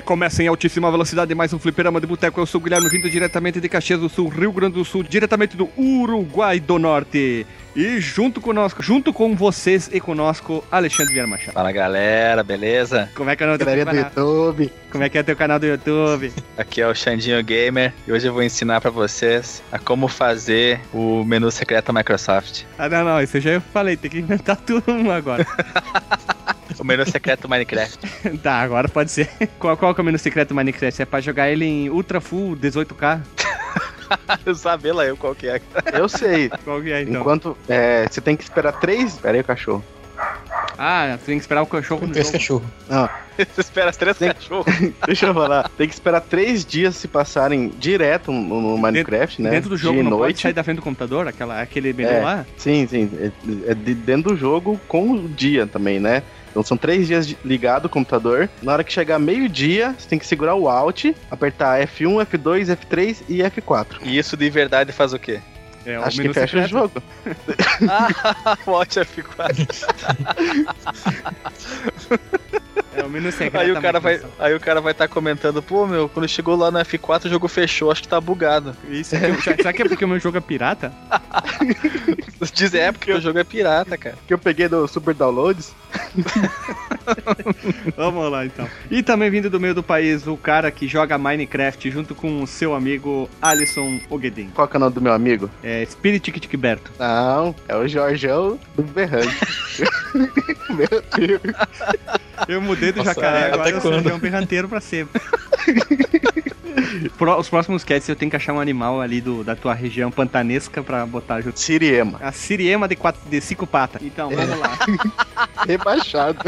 Recomeça em altíssima velocidade mais um fliperama de boteco. Eu sou o Guilherme, vindo diretamente de Caxias do Sul, Rio Grande do Sul, diretamente do Uruguai do Norte. E junto conosco, junto com vocês e conosco, Alexandre Vieira Machado. Fala galera, beleza? Como é que é o teu Galerinha do canal? YouTube. Como é que é teu canal do YouTube? Aqui é o Xandinho Gamer e hoje eu vou ensinar pra vocês a como fazer o menu secreto Microsoft. Ah, não, não, isso eu já falei, tem que inventar tudo um agora. O menu secreto Minecraft. tá, agora pode ser. Qual, qual que é o menu secreto do Minecraft? É pra jogar ele em Ultra Full 18K? eu sabia lá eu qual que é. Eu sei. Qual que é então? Enquanto é, você tem que esperar três. Pera aí, cachorro. Ah, tem que esperar o cachorro no Três jogo. cachorro. Você espera as três Tem- cachorros. Deixa eu falar. Tem que esperar três dias se passarem direto no, no Minecraft, né? Dentro do jogo Dia e não pode noite. sair da frente do computador, aquela, aquele menu É. lá? Sim, sim. É, é de dentro do jogo com o dia também, né? Então são três dias ligado o computador. Na hora que chegar meio-dia, você tem que segurar o Alt, apertar F1, F2, F3 e F4. E isso de verdade faz o quê? É o Acho que fecha secreto. o jogo. ah, o Alt F4. É o menu secreto. Aí o cara vai, aí o cara vai estar comentando, pô meu, quando chegou lá no F4 o jogo fechou, acho que tá bugado. Isso aqui, será- será que é porque o meu jogo é pirata? Diz é porque o jogo é pirata, cara. Que eu peguei do Super Downloads. Vamos lá então. E também vindo do meio do país, o cara que joga Minecraft junto com o seu amigo Alisson Ogedin. Qual que é o nome do meu amigo? É Spirit Kitberto. Não, é o Jorgão do Berrante. meu Deus. Eu mudei do Nossa, jacaré, agora até eu sou quando? um berranteiro pra sempre. Pro- os próximos cats eu tenho que achar um animal ali do, da tua região pantanesca pra botar junto. Siriema. A siriema de, quatro, de cinco patas. Então, vamos lá. Rebaixado.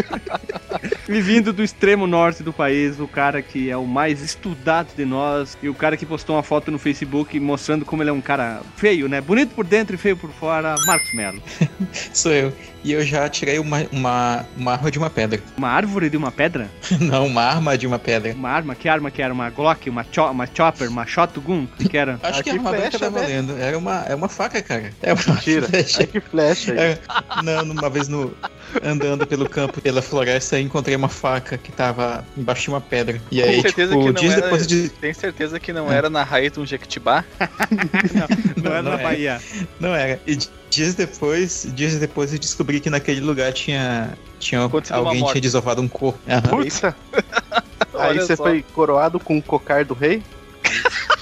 E vindo do extremo norte do país, o cara que é o mais estudado de nós e o cara que postou uma foto no Facebook mostrando como ele é um cara feio, né? Bonito por dentro e feio por fora, Marcos Melo. Sou eu. E eu já tirei uma, uma, uma arma de uma pedra. Uma árvore de uma pedra? Não, uma arma de uma pedra. Uma arma? Que arma que era? Uma Glock? Uma, cho uma chopper? Uma shotgun? O que, que era? Acho que que a armadura flecha, tava né? valendo. Era uma, é uma faca, cara. É uma Mentira. flecha. Ai, que flecha. É, não, uma vez no, andando pelo campo, pela floresta, encontrei uma faca que tava embaixo de uma pedra. E aí, certeza tipo, que não dias era- depois de. Tem certeza que não era na raiz de um Jequitibá? Não, era não na é. Bahia. Não era. E di- dias depois, dias depois eu descobri que naquele lugar tinha. Tinha Acontecido alguém tinha desovado um corpo. Puta. Aí você só. foi coroado com o cocar do rei?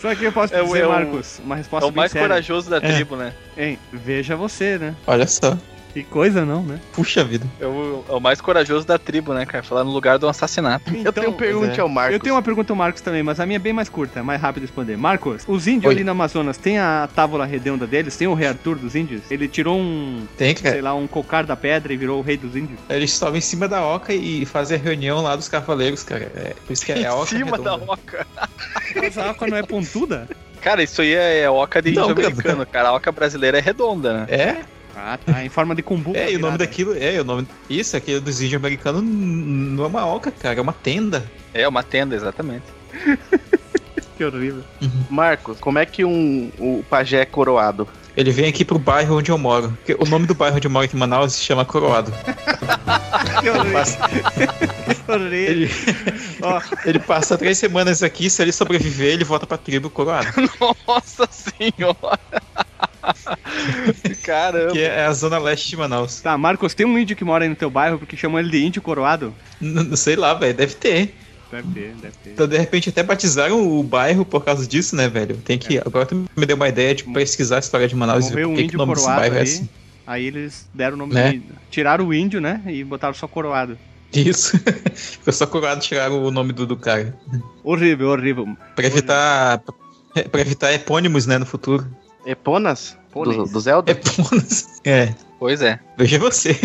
Só que eu posso É o- dizer, é o- Marcos, uma É resposta o bem mais séria. corajoso da É. tribo, né? Hein, veja você, né? Olha só. Que coisa não, né? Puxa vida. É o, é o mais corajoso da tribo, né, cara? Falar no lugar de um assassinato. eu tenho pergunta é. ao Marcos. Eu tenho uma pergunta ao Marcos também, mas a minha é bem mais curta, é mais rápido de responder. Marcos, os índios Oi. ali no Amazonas, tem a tábua redonda deles? Tem o rei Arthur dos índios? Ele tirou um, Tem, cara. sei lá, um cocar da pedra e virou o rei dos índios? Eles estavam em cima da oca e fazem a reunião lá dos cavaleiros, cara. É, por isso que é a em oca cima da redonda. oca. Mas a água não é pontuda? Cara, isso aí é oca de Não, índio americano, cara. A oca brasileira é redonda, né? É? Ah, tá, em forma de cumbu. É, e o nome daquilo. É, o nome. Isso, aquele dos índios americanos não é uma oca, cara, é uma tenda. É uma tenda, exatamente. Que horrível. Marcos, como é que um, o pajé é coroado? Ele vem aqui pro bairro onde eu moro. O nome do bairro onde eu moro aqui em Manaus se chama Coroado. Que horrível. Ele, Ó, ele passa três semanas aqui, se ele sobreviver, ele volta pra tribo Coroado. Nossa senhora! Caramba! Que é a zona leste de Manaus. tá, Marcos, tem um índio que mora aí no teu bairro porque chamam ele de índio coroado? Não sei lá, velho, deve ter. Deve ter, deve ter. Então, de repente, até batizaram o bairro por causa disso, né, velho? Tem que. Agora tu me deu uma ideia de pesquisar a história de Manaus e ver Morreu um que, o nome desse coroado bairro é ali. assim. Aí eles deram o nome Né? índio. Tiraram o índio, né? E botaram só coroado. Isso. Ficou só curado tiraram o nome do, do cara. Horrível, horrível. Pra evitar. Pra evitar epônimos, né, no futuro. Eponas? Do, do Zelda? Epônimos. É. Pois é. Veja você.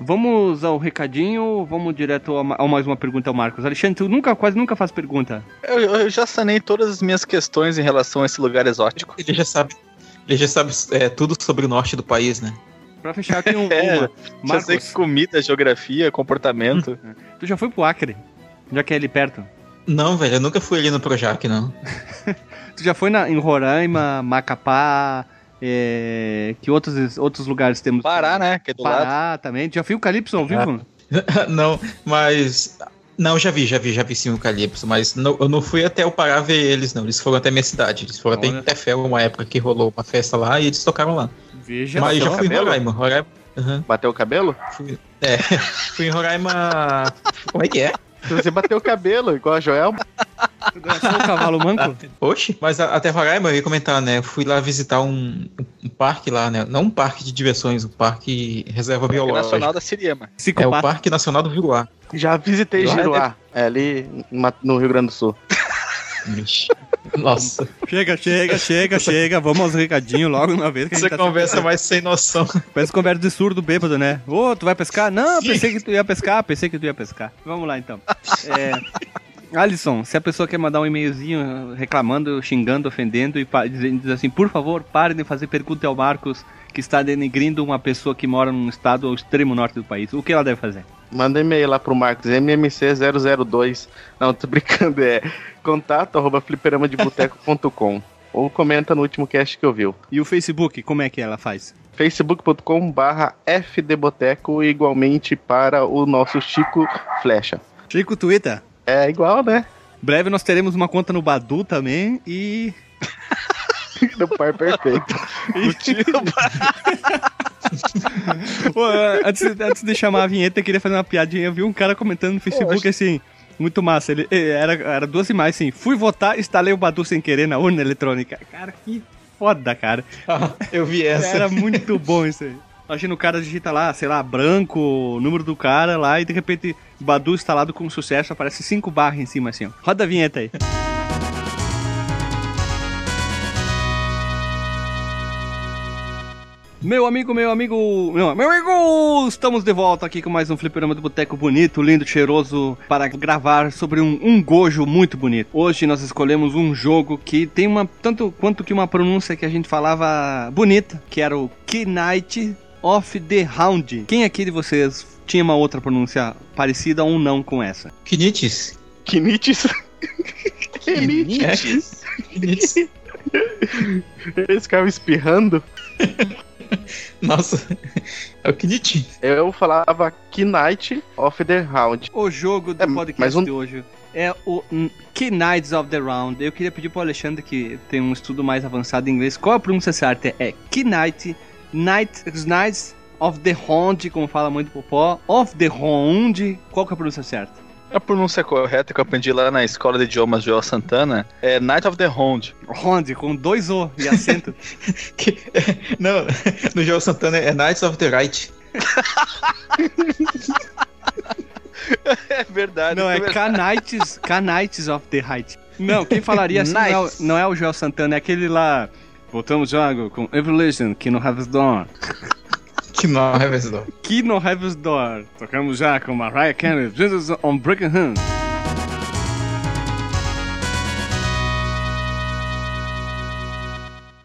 Vamos ao recadinho ou vamos direto a, ma- a mais uma pergunta ao Marcos? Alexandre, tu nunca, quase nunca faz pergunta. Eu, eu já sanei todas as minhas questões em relação a esse lugar exótico. Ele já sabe. Ele já sabe é, tudo sobre o norte do país, né? Pra fechar aqui um, É, uma. Já sei Marcos, comida, geografia, comportamento. tu já foi pro Acre? Já que é ali perto. Não, velho, eu nunca fui ali no Projac, não. Tu já foi na, em Roraima, Macapá, é, que outros, outros lugares temos? Pará, né? Que é do lado. Pará também. Tu já viu o Calypso ao vivo? não, mas. Não, já vi, já vi, já vi sim o Calypso, mas não- eu não fui até o Pará ver eles, não. Eles foram até minha cidade. Eles foram Olha. até em Tefel, uma época que rolou uma festa lá e eles tocaram lá. Veja mas já fui em cabelo? Roraima. Roraima. Aham, Bateu o cabelo? fui, é, fui em Roraima. Como é que é? Se você bateu o cabelo, igual a Joel, Só o cavalo manco? Oxe, mas a- até Roraima eu ia comentar, né? Eu fui lá visitar um, um parque lá, né? Não um parque de diversões, um parque reserva Parque biológica. Nacional da Siriema. É o. Parque Nacional do Viruá. já visitei Lá é é ali no Rio Grande do Sul. Vixe. Nossa, Chega, chega, chega, chega. Vamos aos recadinhos logo uma vez que a gente tá conversa mais sem noção. Parece conversa de surdo bêbado, né? Ô, tu vai pescar? Não, pensei que tu ia pescar, pensei que tu ia pescar. Vamos lá então. É, Alisson, se a pessoa quer mandar um e-mailzinho reclamando, xingando, ofendendo e diz assim, por favor, pare de fazer pergunta ao Marcos que está denigrindo uma pessoa que mora num estado ao extremo norte do país. O que ela deve fazer? Manda e-mail lá pro Marcos, mmc002. Não, tô brincando, é contato arroba fliperamadeboteco.com. Ou comenta no último cast que eu viu. E o Facebook, como é que ela faz? facebook.com barra fdboteco igualmente para o nosso Chico Flecha. Chico Twitter. É igual, né? Breve nós teremos uma conta no Badu também e Do par perfeito. Pô, antes, antes de chamar a vinheta, eu queria fazer uma piadinha. Eu vi um cara comentando no Facebook assim, muito massa. Ele eh, era, era duas imagens assim. Fui votar, instalei o Badu sem querer na urna eletrônica. Cara, que foda, cara. Ah, eu vi essa. Era muito bom isso aí. Imagina o cara digita lá, sei lá, branco, o número do cara lá, e de repente Badu instalado com sucesso, aparece cinco barras em cima assim, ó. Roda a vinheta aí. Meu amigo, meu amigo, meu, meu amigo, estamos de volta aqui com mais um fliperama do Boteco bonito, lindo, cheiroso, para gravar sobre um, um gojo muito bonito. Hoje nós escolhemos um jogo que tem uma, tanto quanto que uma pronúncia que a gente falava bonita, que era o Knight of the Hound. Quem aqui de vocês tinha uma outra pronúncia parecida ou não com essa? Kinites. Kinites. Kinites. Eles ficavam espirrando. Nossa, é o Kinit. Eu falava Knight of the Round. O jogo do É, podcast um- de hoje é o hum, Knights of the Round. Eu queria pedir pro Alexandre, que tem um estudo mais avançado em inglês, qual a pronúncia certa? É Knight, Knight, Knights of the Round, como fala muito popó, of the Round. Qual que é a pronúncia certa? A pronúncia correta que eu aprendi lá na escola de idiomas Joel Santana é Night of the Hound. Round, com dois O e acento. Que- Não, no João Santana é Knights of the Right. É verdade. não, é Knights, Knights of the Height. Não, quem falaria assim não é, não é o Joel Santana, é aquele lá... Voltamos já com Evolution, que no Heaven's Dawn. Que não é verdade. Aqui no Heaven's Door, tocamos já com Mariah Carey, Jesus on Broken Hand.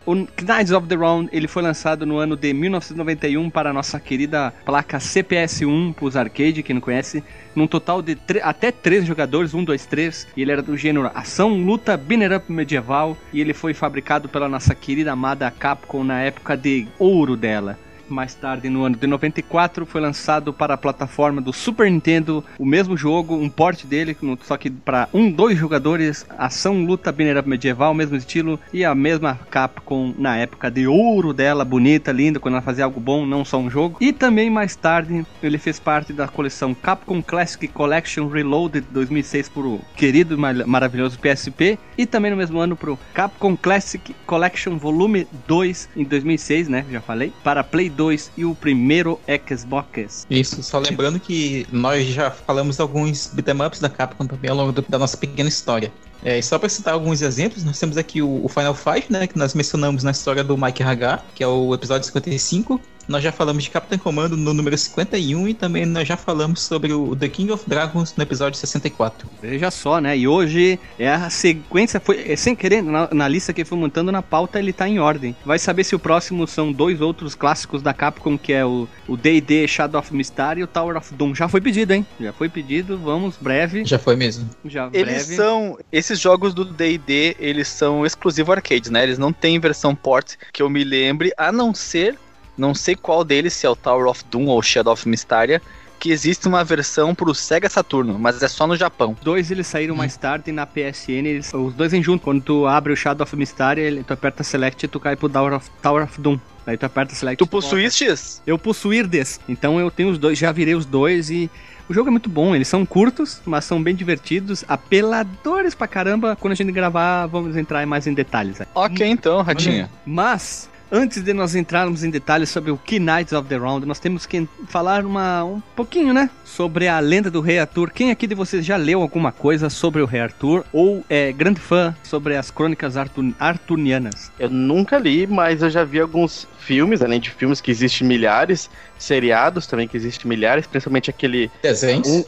O Knights of the Round ele foi lançado no ano de 1991 para a nossa querida placa CPS-1 para os arcade, quem não conhece, num total de até três jogadores, um, dois, três, e ele era do gênero ação, luta, banner up medieval, e ele foi fabricado pela nossa querida amada Capcom na época de ouro dela. Mais tarde, no ano de 94, foi lançado para a plataforma do Super Nintendo o mesmo jogo, um port dele, só que para um, dois jogadores, ação, luta, up medieval, mesmo estilo, e a mesma Capcom na época de ouro dela, bonita, linda, quando ela fazia algo bom, não só um jogo. E também mais tarde, ele fez parte da coleção Capcom Classic Collection Reloaded 2006 pro querido e mar- maravilhoso PSP, e também no mesmo ano pro Capcom Classic Collection Volume 2 em 2006, né? Já falei, para Play 2 e o primeiro Xbox. Isso, só lembrando que nós já falamos de alguns beat'em ups da Capcom também ao longo do- da nossa pequena história. É, e só para citar alguns exemplos, nós temos aqui o, o Final Fight, né, que nós mencionamos na história do Mike Hagar, que é o episódio 55. Nós já falamos de Capitão Comando no número 51 e também nós já falamos sobre o The King of Dragons no episódio 64. Veja só, né? E hoje é a sequência, foi é, sem querer, na, na lista que eu fui montando na pauta, ele tá em ordem. Vai saber se o próximo são dois outros clássicos da Capcom, que é o o D&D Shadow of Mystery e o Tower of Doom. Já foi pedido, hein? Já foi pedido, vamos, breve. Já foi mesmo. Já Eles breve. são. Esses jogos do DD, eles são exclusivo arcades, né? Eles não têm versão port que eu me lembre, a não ser. Não sei qual deles, se é o Tower of Doom ou Shadow of Mysteria, que existe uma versão pro Sega Saturno, mas é só no Japão. Dois eles saíram mais tarde na PSN, eles- os dois vêm junto. Quando tu abre o Shadow of Mystery, ele- tu aperta Select e tu cai pro Tower of, Tower of Doom. Aí tu aperta Select. Tu possuístes? Eu possuir desse. Então eu tenho os dois, já virei os dois e o jogo é muito bom. Eles são curtos, mas são bem divertidos, apeladores pra caramba. Quando a gente gravar, vamos entrar mais em detalhes. Ok, então, Ratinho. Mas antes de nós entrarmos em detalhes sobre o Key Knights of the Round, nós temos que falar uma, um pouquinho, né, sobre a lenda do Rei Arthur. Quem aqui de vocês já leu alguma coisa sobre o Rei Arthur ou é grande fã sobre as crônicas artu- arturianas? Eu nunca li, mas eu já vi alguns filmes, além de filmes que existem milhares, seriados também que existem milhares, principalmente aquele Desenhos. Um-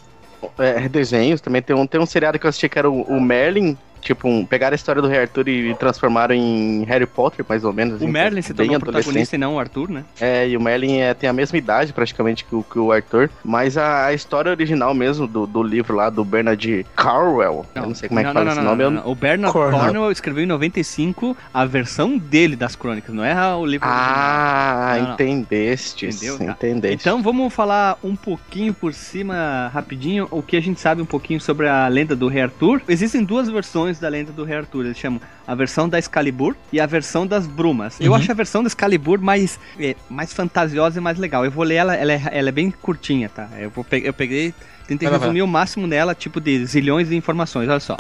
é, desenhos. Também tem um, tem um seriado que eu assisti que era o, o Merlin. Tipo, um, pegaram a história do Rei Arthur e transformaram em Harry Potter, mais ou menos. O assim, Merlin se tornou protagonista e não o Arthur, né? É, e o Merlin é, tem a mesma idade praticamente que o, que o Arthur. Mas a, a história original mesmo do, do livro lá do Bernard Carwell, eu não sei como é que não, fala não, esse não, nome. não, eu- não. O Bernard Cornwell. Cornwell escreveu em 95 a versão dele das crônicas, não é o livro original. Ah, Não, não. entendestes. Entendeu, cara? Entendeste. Então vamos falar um pouquinho por cima, rapidinho, o que a gente sabe um pouquinho sobre a lenda do Rei Arthur. Existem duas versões da lenda do Rei Arthur. Eles chamam a versão da Excalibur e a versão das Brumas. Eu Uhum. acho a versão da Excalibur mais, é, mais fantasiosa e mais legal. Eu vou ler ela, ela é, ela é bem curtinha, tá? Eu, vou pe- eu peguei, tentei Vai lá, vai resumir o máximo nela, tipo de zilhões de informações. Olha só.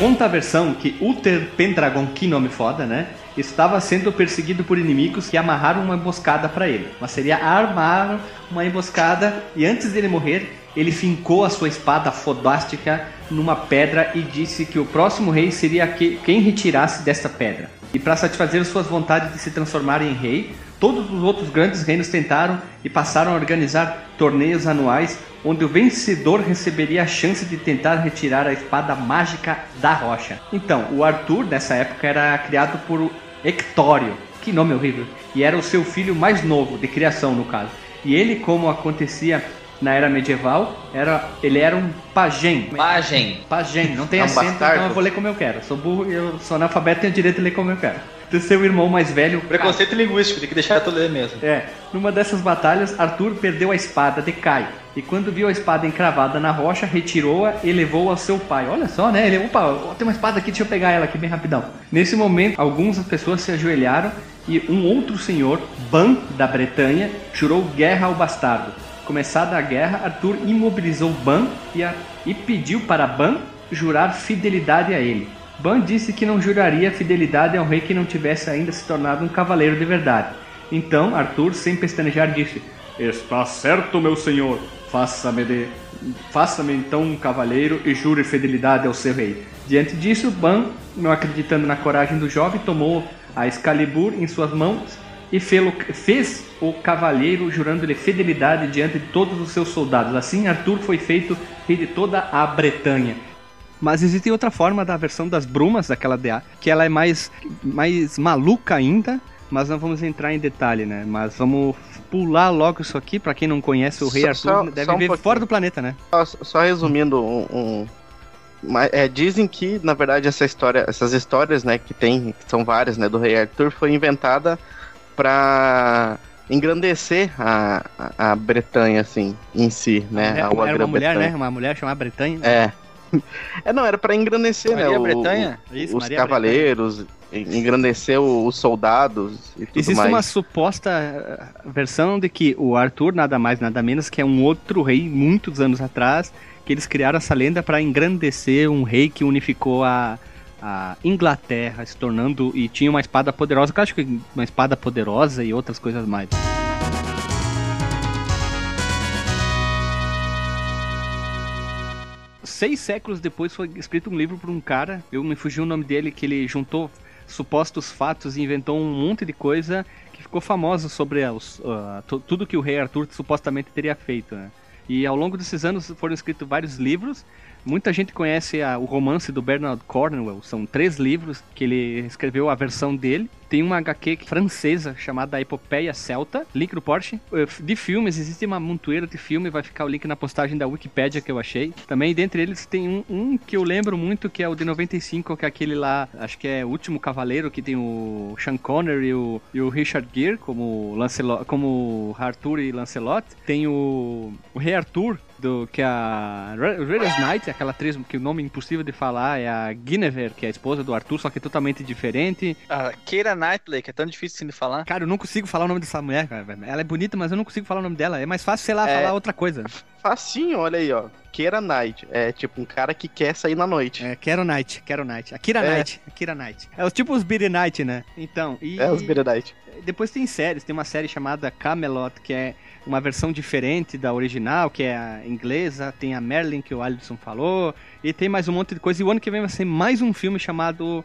Conta a versão que Uther Pendragon, que nome foda, né? Estava sendo perseguido por inimigos que amarraram uma emboscada para ele. Mas seria armar uma emboscada e antes dele morrer, ele fincou a sua espada fodástica numa pedra e disse que o próximo rei seria que- quem retirasse desta pedra. E para satisfazer suas vontades de se transformar em rei, todos os outros grandes reinos tentaram e passaram a organizar torneios anuais onde o vencedor receberia a chance de tentar retirar a espada mágica da rocha. Então, o Arthur nessa época era criado por Hectório, que nome horrível, e era o seu filho mais novo, de criação no caso. E ele, como acontecia na era medieval, era, ele era um pajem. Imagem. Pajem, não tem É um acento, bastardo. então eu vou ler como eu quero. Sou burro e eu sou analfabeto e tenho direito de ler como eu quero. Do seu irmão mais velho, Preconceito linguístico, tem que deixar tu ler mesmo. é, numa dessas batalhas, Arthur perdeu a espada de Kai. E quando viu a espada encravada na rocha, retirou-a e levou ao seu pai. Olha só, né? Ele, opa, tem uma espada aqui, deixa eu pegar ela aqui bem rapidão. Nesse momento, algumas pessoas se ajoelharam e um outro senhor, Ban, da Bretanha, jurou guerra ao bastardo. Começada a guerra, Arthur imobilizou Ban e, a- e pediu para Ban jurar fidelidade a ele. Ban disse que não juraria fidelidade ao rei que não tivesse ainda se tornado um cavaleiro de verdade. Então Arthur, sem pestanejar, disse: Está certo, meu senhor. Faça-me de... faça-me então um cavaleiro e jure fidelidade ao seu rei. Diante disso, Ban, não acreditando na coragem do jovem, tomou a Excalibur em suas mãos e fez o cavalheiro jurando-lhe fidelidade diante de todos os seus soldados. Assim, Arthur foi feito rei de toda a Bretanha. Mas existe outra forma da versão das brumas daquela DA, que ela é mais, mais maluca ainda, mas não vamos entrar em detalhe, né? Mas vamos pular logo isso aqui, pra quem não conhece o Rei Arthur, só- deve só um viver pouquinho. fora do planeta, né? Só, só resumindo um. um- mas, é, dizem que, na verdade, essa história, essas histórias, né, que tem, que são várias, né, do Rei Arthur, foi inventada pra engrandecer a, a, a Bretanha, assim, em si, né? É, a, era uma mulher, né? Uma mulher chamada Bretanha. É. É, não, era pra engrandecer, né? Maria o- Bretanha? Isso, os Maria cavaleiros, engrandecer o- os soldados e tudo Existe mais. uma suposta eh, versão de que o Arthur, nada mais nada menos, que é um outro rei muitos anos atrás, que eles criaram essa lenda para engrandecer um rei que unificou a, a Inglaterra, se tornando e tinha uma espada poderosa, que eu acho que uma espada poderosa e outras coisas mais. Seis séculos depois foi escrito um livro por um cara, eu me fugi o nome dele, que ele juntou supostos fatos e inventou um monte de coisa que ficou famosa sobre os, tu- tudo que o rei Arthur supostamente teria feito. né? E ao longo desses anos foram escritos vários livros, Muita gente conhece a- o romance do Bernard Cornwell, são três livros que ele escreveu a versão dele. Tem uma HQ francesa chamada Epopeia Celta, link no Porsche. Eh, De filmes, existe uma montoeira de filme, vai ficar o link na postagem da Wikipédia que eu achei. Também, dentre eles, tem um, um que eu lembro muito, que é o de 95, que é aquele lá, acho que é O Último Cavaleiro, que tem o Sean Connery e o, e o Richard Gere como, Lancelot, como Arthur e Lancelot. Tem o, o Rei Arthur, do, que é a Ra- Raiders Knight, aquela atriz que o nome é impossível de falar, é a Guinevere, que é a esposa do Arthur, só que totalmente diferente. A Keira Knightley, que é tão difícil assim de falar. Cara, eu não consigo falar o nome dessa mulher, cara. Ela é bonita, mas eu não consigo falar o nome dela. É mais fácil, sei lá, É. falar outra coisa. Facinho, olha aí, ó. Keira Knight. É tipo um cara que quer sair na noite. É, Quero Knight, Quero Knight. Akira É. Knight, Akira Knight. É os tipo os Beat Knight, né? Então, e... É, os Beira Knight. Depois tem séries, tem uma série chamada Camelot, que é uma versão diferente da original, que é a inglesa, tem a Merlin que o Alisson falou, e tem mais um monte de coisa. E o ano que vem vai ser mais um filme chamado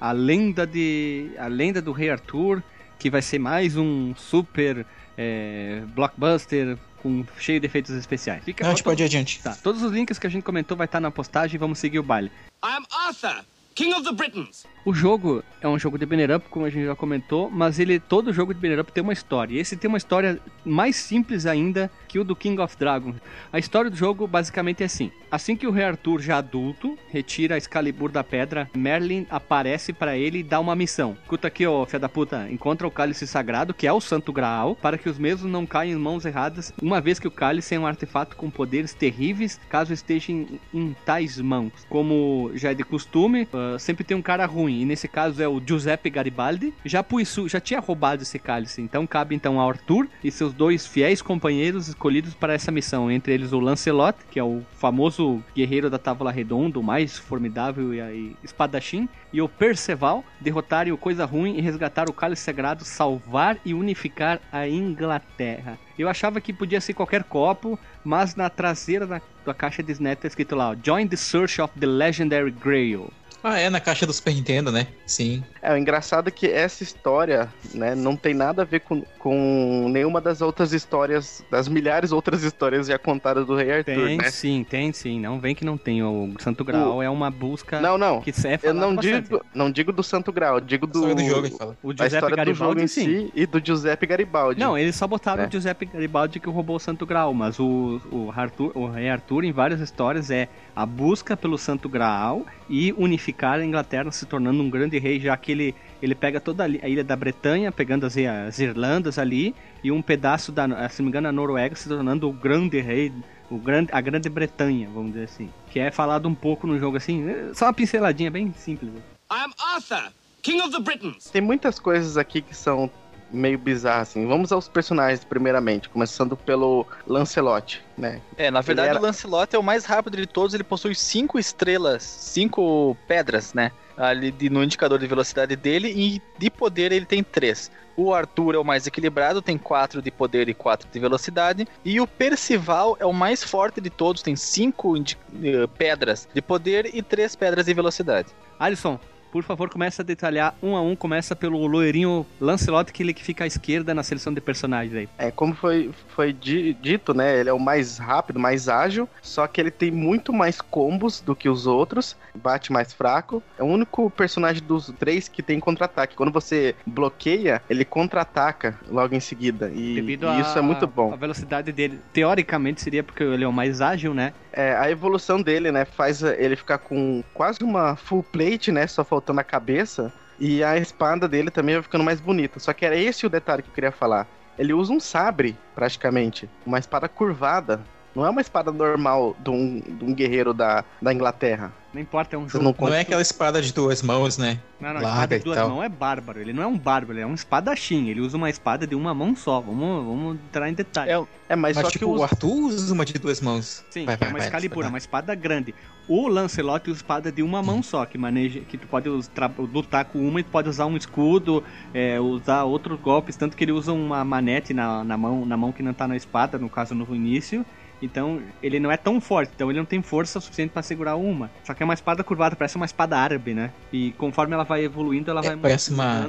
A Lenda de A Lenda do Rei Arthur, que vai ser mais um super é, blockbuster com cheio de efeitos especiais. Fica Não, a gente pode ir adiante. Tá, todos os links que a gente comentou vai estar na postagem, vamos seguir o baile. I am Arthur, King of the Britons. O jogo é um jogo de banner up, como a gente já comentou, mas ele todo jogo de banner up tem uma história. E esse tem uma história mais simples ainda que o do King of Dragons. A história do jogo basicamente é assim: assim que o rei Arthur já adulto retira a Excalibur da pedra, Merlin aparece pra ele e dá uma missão. Escuta aqui, ô filha da puta, encontra o cálice sagrado, que é o Santo Graal, para que os mesmos não caiam em mãos erradas, uma vez que o cálice é um artefato com poderes terríveis, caso esteja em, em tais mãos. Como já é de costume, ah, sempre tem um cara ruim, e nesse caso é o Giuseppe Garibaldi. Já Puiçu já tinha roubado esse cálice, então cabe então a Arthur e seus dois fiéis companheiros escolhidos para essa missão, entre eles o Lancelot, que é o famoso guerreiro da Távola Redonda, o mais formidável e, e espadachim, e o Perceval, derrotarem o Coisa Ruim e resgatar o cálice sagrado, salvar e unificar a Inglaterra. Eu achava que podia ser qualquer copo, mas na traseira da, da caixa de Snap tá escrito lá, Join the Search of the Legendary Grail. Ah, é na caixa do Super Nintendo, né? Sim. É, o engraçado é que essa história, né, não tem nada a ver com, com nenhuma das outras histórias, das milhares outras histórias já contadas do Rei Arthur, Tem né? sim, tem sim. Não vem que não tem. O Santo Graal é uma busca Não, não. que é Eu não digo, não digo do Santo Grau, eu digo A do, do jogo, fala. O a Giuseppe história do jogo Garibaldi, em sim. si e do Giuseppe Garibaldi. Não, eles só botaram É. o Giuseppe Garibaldi que roubou o Santo Graal, mas o, o, Arthur, o rei Arthur, em várias histórias, é a busca pelo Santo Graal e unificar a Inglaterra, se tornando um grande rei, já que ele, ele pega toda a ilha da Bretanha, pegando as, as Irlandas ali, e um pedaço da, se não me engano, a Noruega, se tornando o grande rei, o grande, a Grande Bretanha, vamos dizer assim. Que é falado um pouco no jogo assim, é só uma pinceladinha bem simples. I am Arthur, King of the Britons. Tem muitas coisas aqui que são meio bizarras, assim. Vamos aos personagens, primeiramente, começando pelo Lancelot, né? É, na verdade era- o Lancelot é o mais rápido de todos, ele possui cinco estrelas, cinco pedras, né? Ali de- no indicador de velocidade dele e de poder ele tem três. O Arthur é o mais equilibrado, tem quatro de poder e quatro de velocidade. E o Percival é o mais forte de todos, tem cinco eh, pedras de poder e três pedras de velocidade. Alisson, por favor, começa a detalhar um a um. Começa pelo loirinho Lancelot, que ele que fica à esquerda na seleção de personagens aí. É, como foi, foi di- dito, né? Ele é o mais rápido, mais ágil, só que ele tem muito mais combos do que os outros, bate mais fraco. É o único personagem dos três que tem contra-ataque. Quando você bloqueia, ele contra-ataca logo em seguida. E, e a, isso é muito bom. A velocidade dele, teoricamente, seria porque ele é o mais ágil, né? É, a evolução dele, né, faz ele ficar com quase uma full plate, né, só faltando a cabeça. E a espada dele também vai ficando mais bonita. Só que era esse o detalhe que eu queria falar. Ele usa um sabre, praticamente. Uma espada curvada. Não é uma espada normal de um, de um guerreiro da, da Inglaterra. Não importa, é um jogo. não Não é aquela espada de duas mãos, né? Não, não, Larga espada de duas tal. mãos é bárbaro. Ele não é um bárbaro, ele é um espadachim. Ele usa uma espada de uma mão só. Vamos, vamos entrar em detalhe. É, É, mas, Mas, só tipo, que o. Arthur usa uma de duas mãos. Sim, Vai, vai, é uma vai, vai. é uma espada grande. O Lancelot usa espada de uma mão só, que maneja, que tu pode us- tra- lutar com uma e tu pode usar um escudo, é, usar outros golpes, tanto que ele usa uma manete na, na mão, na mão que não tá na espada, no caso no início. Então ele não é tão forte, então ele não tem força suficiente pra segurar uma. Só que é uma espada curvada, parece uma espada árabe, né? E conforme ela vai evoluindo, ela vai É, parece uma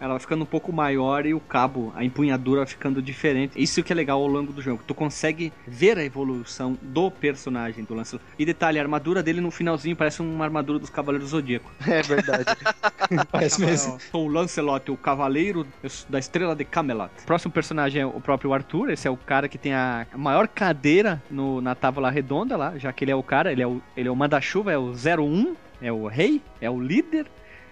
ela vai ficando um pouco maior e o cabo, a empunhadura vai ficando diferente. Isso que é legal ao longo do jogo. Tu consegue ver a evolução do personagem do Lancelot. E detalhe, a armadura dele no finalzinho parece uma armadura dos Cavaleiros do Zodíaco. É verdade. Parece mesmo. Sou o Lancelot, o cavaleiro da estrela de Camelot. O próximo personagem é o próprio Arthur. Esse é o cara que tem a maior cadeira no- na tábua redonda lá, já que ele é o cara, ele é o, ele é o manda-chuva, é o 01, é o rei, é o líder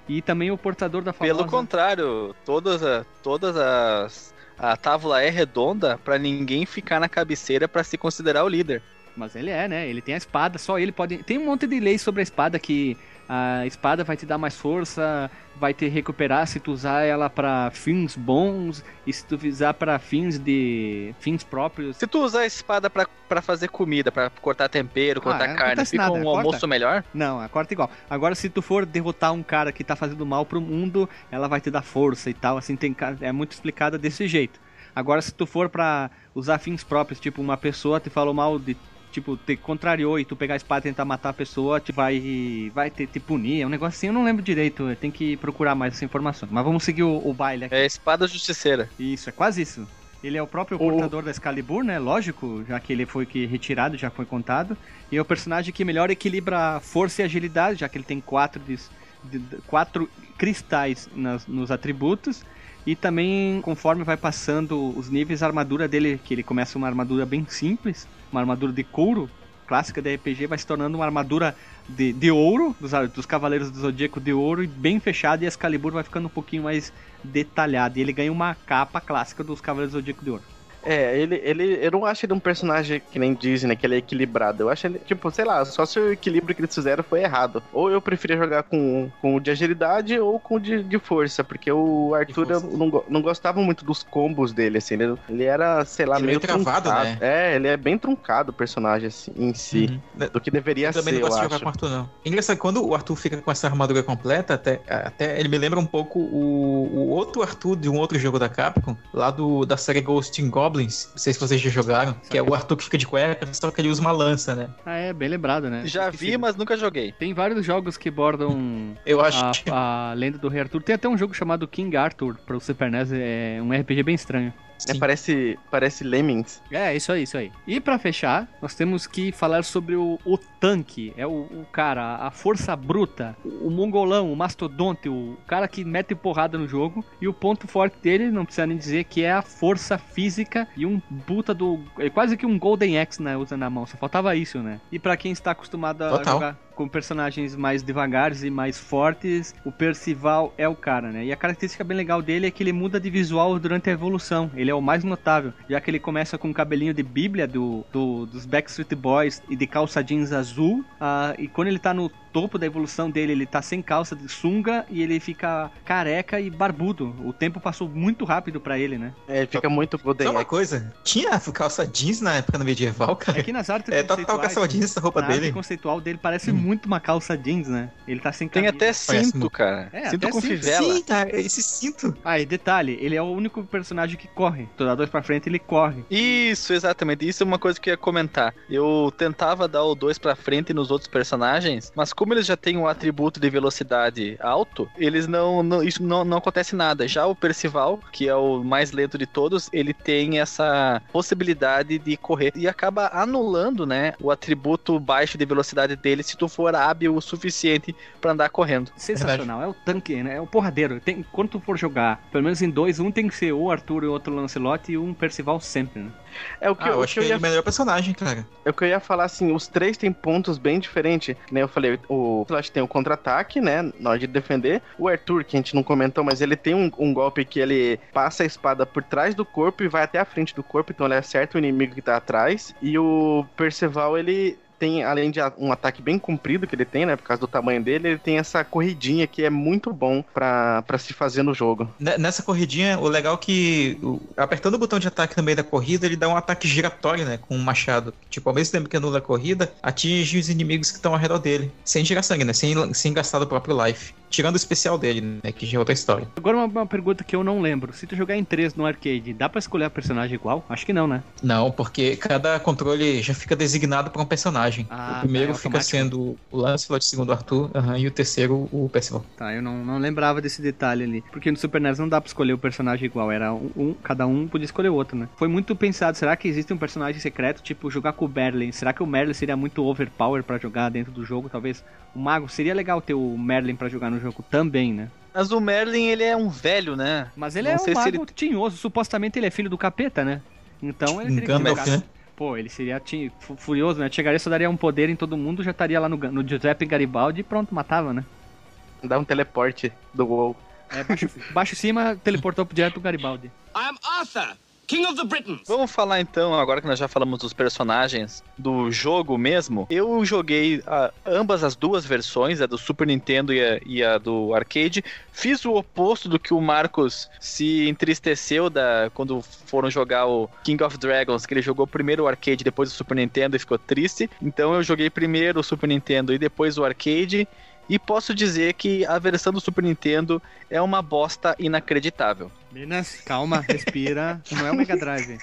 e também o portador da famosa... Pelo contrário, todas, a, todas as. A tábua é redonda pra ninguém ficar na cabeceira pra se considerar o líder. Mas ele é, né? Ele tem a espada, só ele pode. Tem um monte de leis sobre a espada que a espada vai te dar mais força, vai te recuperar se tu usar ela pra fins bons e se tu usar pra fins de fins próprios. Se tu usar a espada pra, pra fazer comida, pra cortar tempero, cortar Ah, carne, fica nada, um corta. almoço melhor? Não, a corta igual. Agora, se tu for derrotar um cara que tá fazendo mal pro mundo, ela vai te dar força e tal. Assim, tem é muito explicada desse jeito. Agora, se tu for pra usar fins próprios, tipo, uma pessoa te falou mal de. Tipo, te contrariou e tu pegar a espada e tentar matar a pessoa, te vai, vai te, te punir. É um negócio assim, eu não lembro direito. Tem que procurar mais essa informação. Mas vamos seguir o, o baile aqui. É a espada justiceira. Isso, é quase isso. Ele é o próprio O- portador da Excalibur, né? Lógico, já que ele foi que retirado, já foi contado. E é o personagem que melhor equilibra força e agilidade, já que ele tem quatro, de- de- quatro cristais nas- nos atributos. E também, conforme vai passando os níveis, a armadura dele, que ele começa uma armadura bem simples, uma armadura de couro, clássica da RPG, vai se tornando uma armadura de, de ouro, dos, dos Cavaleiros do Zodíaco de ouro, e bem fechada, e a Excalibur vai ficando um pouquinho mais detalhada. E ele ganha uma capa clássica dos Cavaleiros do Zodíaco de ouro. É, ele, ele. Eu não acho ele um personagem que nem dizem, né? Que ele é equilibrado. Eu acho ele, tipo, sei lá, só se o equilíbrio que eles fizeram foi errado. Ou eu preferia jogar com, com o de agilidade ou com o de, de força, porque o Arthur eu não, não gostava muito dos combos dele, assim. Ele, ele era, sei lá, Ele é meio travado, truncado. né? É, ele é bem truncado o personagem assim, em si. Uhum. Do que deveria Eu também ser, não gosto de jogar acho. com o Arthur, não. É engraçado, quando o Arthur fica com essa armadura completa, até, até ele me lembra um pouco o, o outro Arthur de um outro jogo da Capcom, lá do, da série Ghost in Goblins. Não sei se vocês já jogaram, que é o Arthur que fica de cueca, só que ele usa uma lança, né? Ah, é, bem lembrado, né? Já Esqueci. vi, mas nunca joguei. Tem vários jogos que bordam Eu acho a, que. a lenda do Rei Arthur. Tem até um jogo chamado King Arthur para o Super NES, é um RPG bem estranho. É, sim. parece, parece Lemmings. É, isso aí, isso aí. E pra fechar, nós temos que falar sobre o, o tanque. É o, o cara, a força bruta, o, o mongolão, o mastodonte, o cara que mete porrada no jogo. E o ponto forte dele, não precisa nem dizer, que é a força física e um puta do. É quase que um Golden Axe né, usa na mão. Só faltava isso, né? E pra quem está acostumado a Total. jogar com personagens mais devagares e mais fortes, o Percival é o cara, né? E a característica bem legal dele é que ele muda de visual durante a evolução. Ele é o mais notável, já que ele começa com um cabelinho de bíblia do, do- dos Backstreet Boys e de calça jeans azul. ah, e quando ele tá no topo da evolução dele, ele tá sem calça de sunga e ele fica careca e barbudo. O tempo passou muito rápido pra ele, né? É, ele fica muito Golden Só uma Axe. coisa, tinha calça jeans na época no medieval, cara? Aqui nas artes É, total conceituais, calça jeans essa roupa dele. conceitual dele parece muito uma calça jeans, né? Ele tá sem Tem camisa. até Parece cinto, cara. É, cinto até com cinto. fivela. Sim, cara, esse cinto. Ah, e detalhe, ele é o único personagem que corre. Tu dá dois pra frente, ele corre. Isso, exatamente. Isso é uma coisa que eu ia comentar. Eu tentava dar o 2 pra frente nos outros personagens, mas como eles já têm um atributo de velocidade alto, eles não, não isso não, não acontece nada. Já o Percival, que é o mais lento de todos, ele tem essa possibilidade de correr e acaba anulando, né, o atributo baixo de velocidade dele se tu for hábil o suficiente pra andar correndo. Sensacional, é o tanque, né? É o porradeiro. Tem, quando tu for jogar, pelo menos em dois, um tem que ser o Arthur e outro Lancelot e um Percival sempre, né? É o que, Ah, eu o acho que que eu é o melhor personagem, cara. É o que eu ia falar assim, os três têm pontos bem diferentes. Nem eu falei, o Flash tem o contra-ataque, né? Na hora de defender. O Arthur, que a gente não comentou, mas ele tem um, um golpe que ele passa a espada por trás do corpo e vai até a frente do corpo, então ele acerta o inimigo que tá atrás. E o Percival, ele. Tem, além de um ataque bem comprido que ele tem, né? Por causa do tamanho dele, ele tem essa corridinha que é muito bom pra se fazer no jogo. Ne- Nessa corridinha, o legal é que o- apertando o botão de ataque no meio da corrida, ele dá um ataque giratório, né? Com um machado. Tipo, ao mesmo tempo que anula a corrida, atinge os inimigos que estão ao redor dele. Sem tirar sangue, né? Sem, sem gastar do próprio life. Tirando o especial dele, né? Que já é outra história. Agora uma, uma pergunta que eu não lembro. Se tu jogar em 3 no arcade, dá pra escolher a personagem igual? Acho que não, né? Não, porque cada controle já fica designado para um personagem. Ah, o primeiro tá, é fica sendo o Lancelot, o segundo o Arthur, e o terceiro o Percival. Tá, eu não, não lembrava desse detalhe ali. Porque no Super NES não dá pra escolher o personagem igual. Era um, um- cada um podia escolher o outro, né? Foi muito pensado. Será que existe um personagem secreto, tipo jogar com o Merlin? Será que o Merlin seria muito overpower pra jogar dentro do jogo? Talvez o mago seria legal ter o Merlin pra jogar no jogo também, né? Mas o Merlin, ele é um velho, né? Mas ele Não é sei um mago tinhoso. Supostamente ele é filho do capeta, né? Então ele teria que Gandalf, jogar- né? Pô, ele seria furioso, né? Chegaria, só daria um poder em todo mundo, já estaria lá no, no Giuseppe Garibaldi e pronto, matava, né? Dá um teleporte do WoW. É, baixo, baixo cima, teleportou direto pro Garibaldi. I am Arthur, King of the Britons. Vamos falar então, agora que nós já falamos dos personagens do jogo mesmo. Eu joguei ah, ambas as duas versões, a do Super Nintendo e a, e a do arcade. Fiz o oposto do que o Marcos se entristeceu da, quando foram jogar o King of Dragons, que ele jogou primeiro o arcade, depois o Super Nintendo e ficou triste. Então eu joguei primeiro o Super Nintendo e depois o arcade. E posso dizer que a versão do Super Nintendo é uma bosta inacreditável. Minas, calma, respira. Não é o Mega Drive.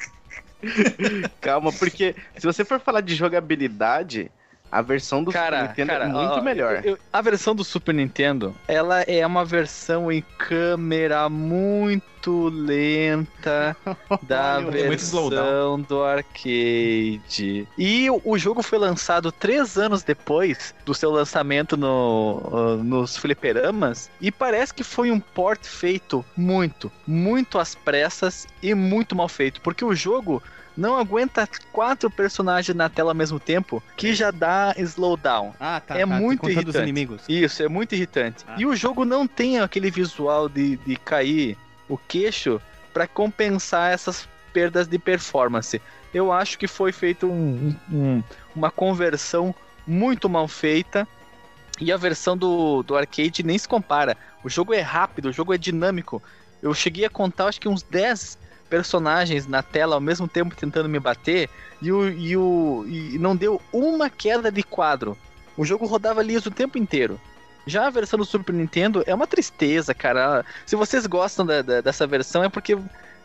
Calma, porque se você for falar de jogabilidade, a versão do Cara, Super Nintendo cara, é muito ó, melhor. eu- a versão do Super Nintendo, ela é uma versão em câmera muito lenta da é versão do arcade. E o- o jogo foi lançado três anos depois do seu lançamento no, ah, nos fliperamas e parece que foi um port feito muito, muito às pressas e muito mal feito, porque o jogo não aguenta quatro personagens na tela ao mesmo tempo, que já dá slowdown. Ah, tá. É tá, muito contando os irritante. inimigos. Isso, é muito irritante. Ah. E o jogo não tem aquele visual de, de cair o queixo pra compensar essas perdas de performance. Eu acho que foi feito um- um- uma conversão muito mal feita. E a versão do, do arcade nem se compara. O jogo é rápido, o jogo é dinâmico. Eu cheguei a contar, acho que uns 10 personagens na tela ao mesmo tempo tentando me bater. E, o, e, o, e não deu uma queda de quadro. O jogo rodava liso o tempo inteiro. Já a versão do Super Nintendo é uma tristeza, cara. Se vocês gostam da- da- dessa versão é porque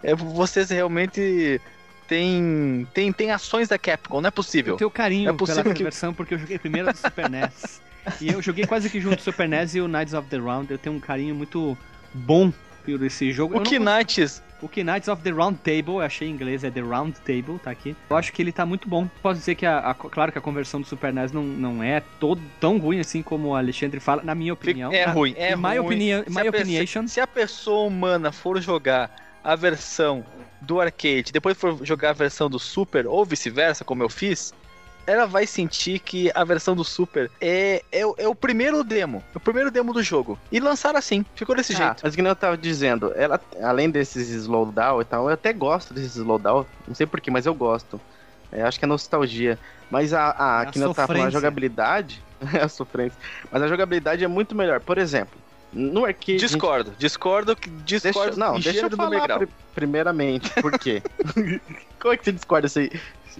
é, vocês realmente têm, têm, têm ações da Capcom, não é Eu possível. tenho carinho É possível pela que- versão porque eu joguei primeiro do Super NES. E eu joguei quase que junto o Super NES e o Knights of the Round. Eu tenho um carinho muito bom por esse jogo. O Knights, O Knights of the Round Table, eu achei em inglês, é The Round Table, tá aqui. Eu acho que ele tá muito bom. Posso dizer que, a, a- claro que a conversão do Super NES não, não é todo, tão ruim assim como o Alexandre fala, na minha opinião. é ruim, é in my ruim. opinion- Se my opinion- Se a pessoa humana for jogar a versão do arcade, depois for jogar a versão do Super, ou vice-versa, como eu fiz, ela vai sentir que a versão do Super é, é, o- é o primeiro demo. É o primeiro demo do jogo. E lançaram assim, ficou desse Ah, jeito. mas que nem eu tava dizendo, ela, além desses slowdown e tal, eu até gosto desses slowdown, não sei porquê, mas eu gosto. É, acho que é nostalgia. Mas a, a, É a que nem eu tava falando, a jogabilidade, é a sofrência, mas a jogabilidade é muito melhor. Por exemplo, no arcade... a gente- Discordo, discordo, que- Deixa, discordo não, deixa eu falar primeiramente, por quê? Como é que você discorda sem,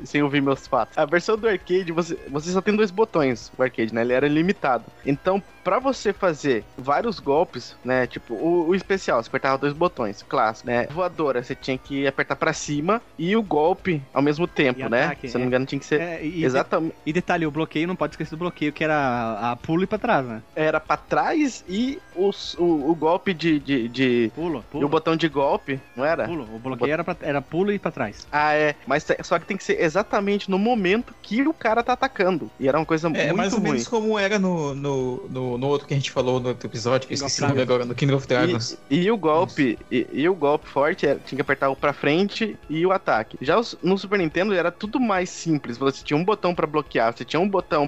sem ouvir meus fatos? A versão do arcade, você, você só tem dois botões, o arcade, né? Ele era limitado. Então, pra você fazer vários golpes, né? Tipo, o, o especial, você apertava dois botões, clássico, né? Voadora, você tinha que apertar pra cima e o golpe ao mesmo tempo, E né? ataque, Se eu não é. me engano, tinha que ser... É, e, Exatamente. e detalhe, o bloqueio, não pode esquecer do bloqueio, que era a, a pulo e pra trás, né? Era pra trás e os- o, o golpe de, de, de- Pulo, E o pulo. botão de golpe, não era? Pulo. O bloqueio era, pra, era pulo e pra trás. Ah, é. Mas só que tem que ser exatamente no momento que o cara tá atacando. E era uma coisa É, muito mais ou ruim. menos como era no, no, no, no outro que a gente falou no outro episódio, que eu esqueci o nome agora, no King of Dragons. E, e o golpe, e, e o golpe forte era- tinha que apertar o pra frente e o ataque. Já os- no Super Nintendo era tudo mais simples. Você tinha um botão pra bloquear, você tinha um botão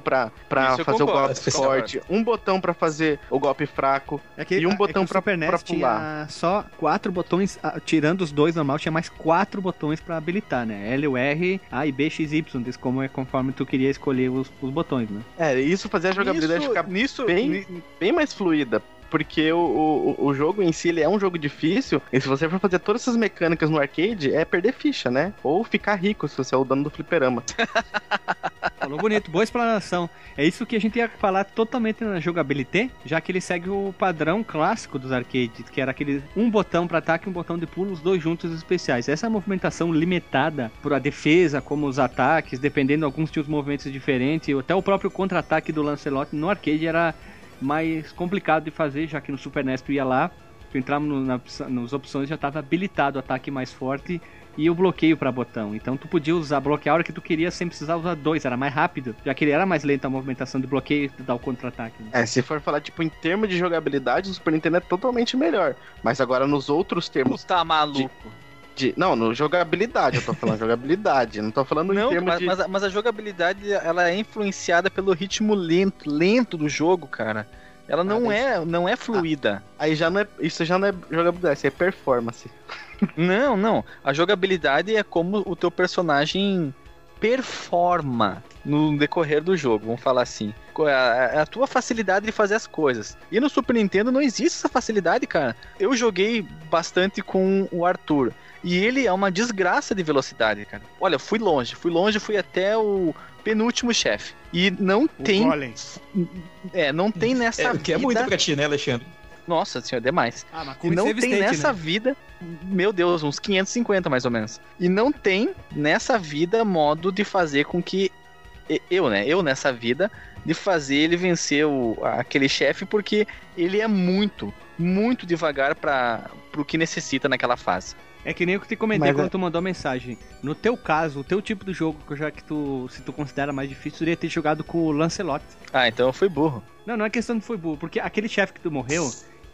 eu fazer o golpe especial. forte, um botão pra fazer o golpe fraco. É que, E um é botão o Super NES pra tinha só quatro botões, tirando os dois normal, tinha mais quatro botões pra habilitar, né? L, U, R, A e B, X, Y, como é conforme tu queria escolher os, os botões, né? É, isso fazia a jogabilidade Nisso- ficar nisso, bem- bem mais fluida. porque o, o, o jogo em si ele é um jogo difícil, e se você for fazer todas essas mecânicas no arcade, é perder ficha, né? Ou ficar rico se você é o dono do fliperama. Falou bonito, boa explanação. É isso que a gente ia falar totalmente na jogabilidade, já que ele segue o padrão clássico dos arcades, que era aquele um botão para ataque um botão de pulo, os dois juntos especiais. Essa movimentação limitada por a defesa, como os ataques, dependendo, alguns tinham os movimentos diferentes, até o próprio contra-ataque do Lancelot no arcade era mais complicado de fazer, já que no Super NES tu ia lá, tu entrava no, na, nas opções já estava habilitado o ataque mais forte e o bloqueio para botão. Então tu podia usar bloquear a hora que tu queria sem precisar usar dois, era mais rápido, já que ele era mais lento a movimentação de bloqueio e dar o contra-ataque. Né? É, se for falar, tipo, em termos de jogabilidade, o Super Nintendo é totalmente melhor. Mas agora nos outros termos. Tu tá maluco. De, não, no jogabilidade, eu tô falando jogabilidade, não tô falando Não, em termos mas, de. mas a- mas a jogabilidade ela é influenciada pelo ritmo lento, lento do jogo, cara. Ela não Ah, é, não é fluida. Aí já não é. Isso já não é jogabilidade, isso é performance. Não, não. A jogabilidade é como o teu personagem performa no decorrer do jogo, vamos falar assim. Co- É a, a tua facilidade de fazer as coisas. E no Super Nintendo não existe essa facilidade, cara. Eu joguei bastante com o Arthur. E ele é uma desgraça de velocidade, cara. Olha, fui longe, fui longe, fui até o penúltimo chefe. E não tem. Golem. É, não tem nessa É, vida. que é muito pra ti, né, Alexandre? Nossa senhora, demais. Ah, mas E não save tem state, nessa né? vida, meu Deus, uns 550 mais ou menos. E não tem nessa vida modo de fazer com que eu, né, eu nessa vida de fazer ele vencer o, aquele chefe porque ele é muito, muito devagar para pro que necessita naquela fase. É que nem o que te comentei Mas quando é- tu mandou a mensagem. No teu caso, o teu tipo de jogo, que já que tu, se tu considera mais difícil, seria ter jogado com o Lancelot. Ah, então eu fui burro. Não, não é questão de foi burro, porque aquele chefe que tu morreu,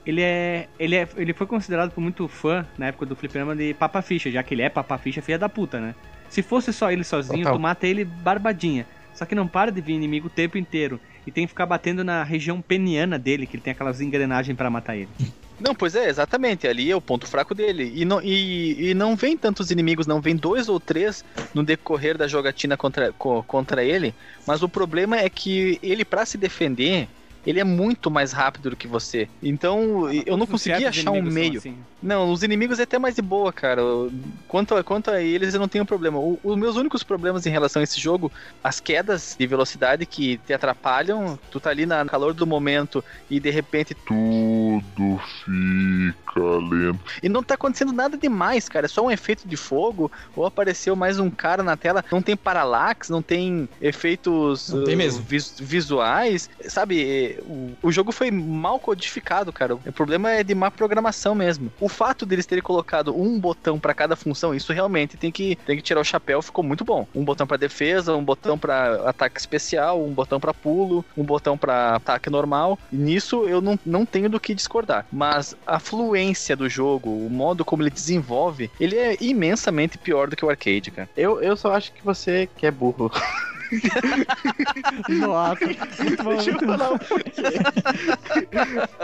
ele é, ele é, ele foi considerado por muito fã na época do fliperama de Papa Ficha, já que ele é Papa Ficha filha da puta, né? Se fosse só ele sozinho, Total. tu mata ele barbadinha. Só que não para de vir inimigo o tempo inteiro e tem que ficar batendo na região peniana dele, que ele tem aquelas engrenagens pra matar ele. Não, pois é, exatamente. Ali é o ponto fraco dele. E não, e, e não vem tantos inimigos, não. Vem dois ou três no decorrer da jogatina contra, co- contra ele. Mas o problema é que ele, pra se defender, ele é muito mais rápido do que você. Então, eu não consegui achar um meio. assim. Não, os inimigos é até mais de boa, cara. Quanto a, quanto a eles, eu não tenho problema. O- os meus únicos problemas em relação a esse jogo, as quedas de velocidade que te atrapalham, tu tá ali na- no calor do momento e de repente Tudo fica E não tá acontecendo nada demais, cara. É só um efeito de fogo. Ou apareceu mais um cara na tela. Não tem paralax, não tem efeitos Não tem uh, mesmo. vis- visuais. Sabe, eh, o, o jogo foi mal codificado, cara. O problema é de má programação mesmo. O fato deles terem colocado um botão pra cada função, isso realmente tem que, tem que tirar o chapéu, ficou muito bom. Um botão pra defesa, um botão pra ataque especial, um botão pra pulo, um botão pra ataque normal. Nisso eu não, não tenho do que discordar. Mas a fluência do jogo, o modo como ele desenvolve, ele é imensamente pior do que o arcade, cara. Eu, eu só acho que você que é burro. Nossa, muito bom. Deixa eu falar um pouquinho.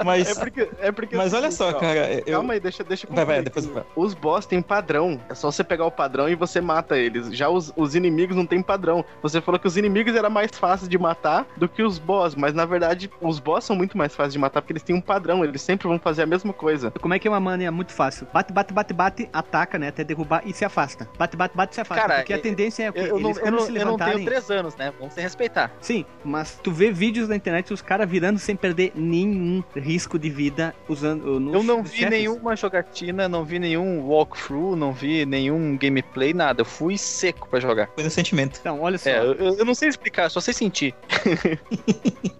Mas, É porque, é porque mas olha assim, só, ó, cara. Eu... Calma aí, deixa, deixa eu Vai, vai, depois vai. Os boss têm padrão. É só você pegar o padrão e você mata eles. Já os, os inimigos não têm padrão. Você falou que os inimigos era mais fácil de matar do que os boss, mas na verdade os boss são muito mais fáceis de matar porque eles têm um padrão. Eles sempre vão fazer a mesma coisa. Como é que é uma mania muito fácil? Bate, bate, bate, bate, ataca, né? Até derrubar e se afasta. Bate, bate, bate, se afasta. Cara, porque a eu- tendência é o quê? Eu, não, Eles, eu, quando não, se eu não levantarem... tenho três anos, né? Vamos se respeitar. Sim, mas tu vê vídeos na internet os caras virando sem perder nenhum risco de vida usando. nos- Eu não vi chefes. nenhuma jogatina, não vi nenhum walkthrough, não vi nenhum gameplay, nada. Eu fui seco pra jogar. Foi no sentimento. Então, olha só, É, eu, eu não sei explicar, só sei sentir.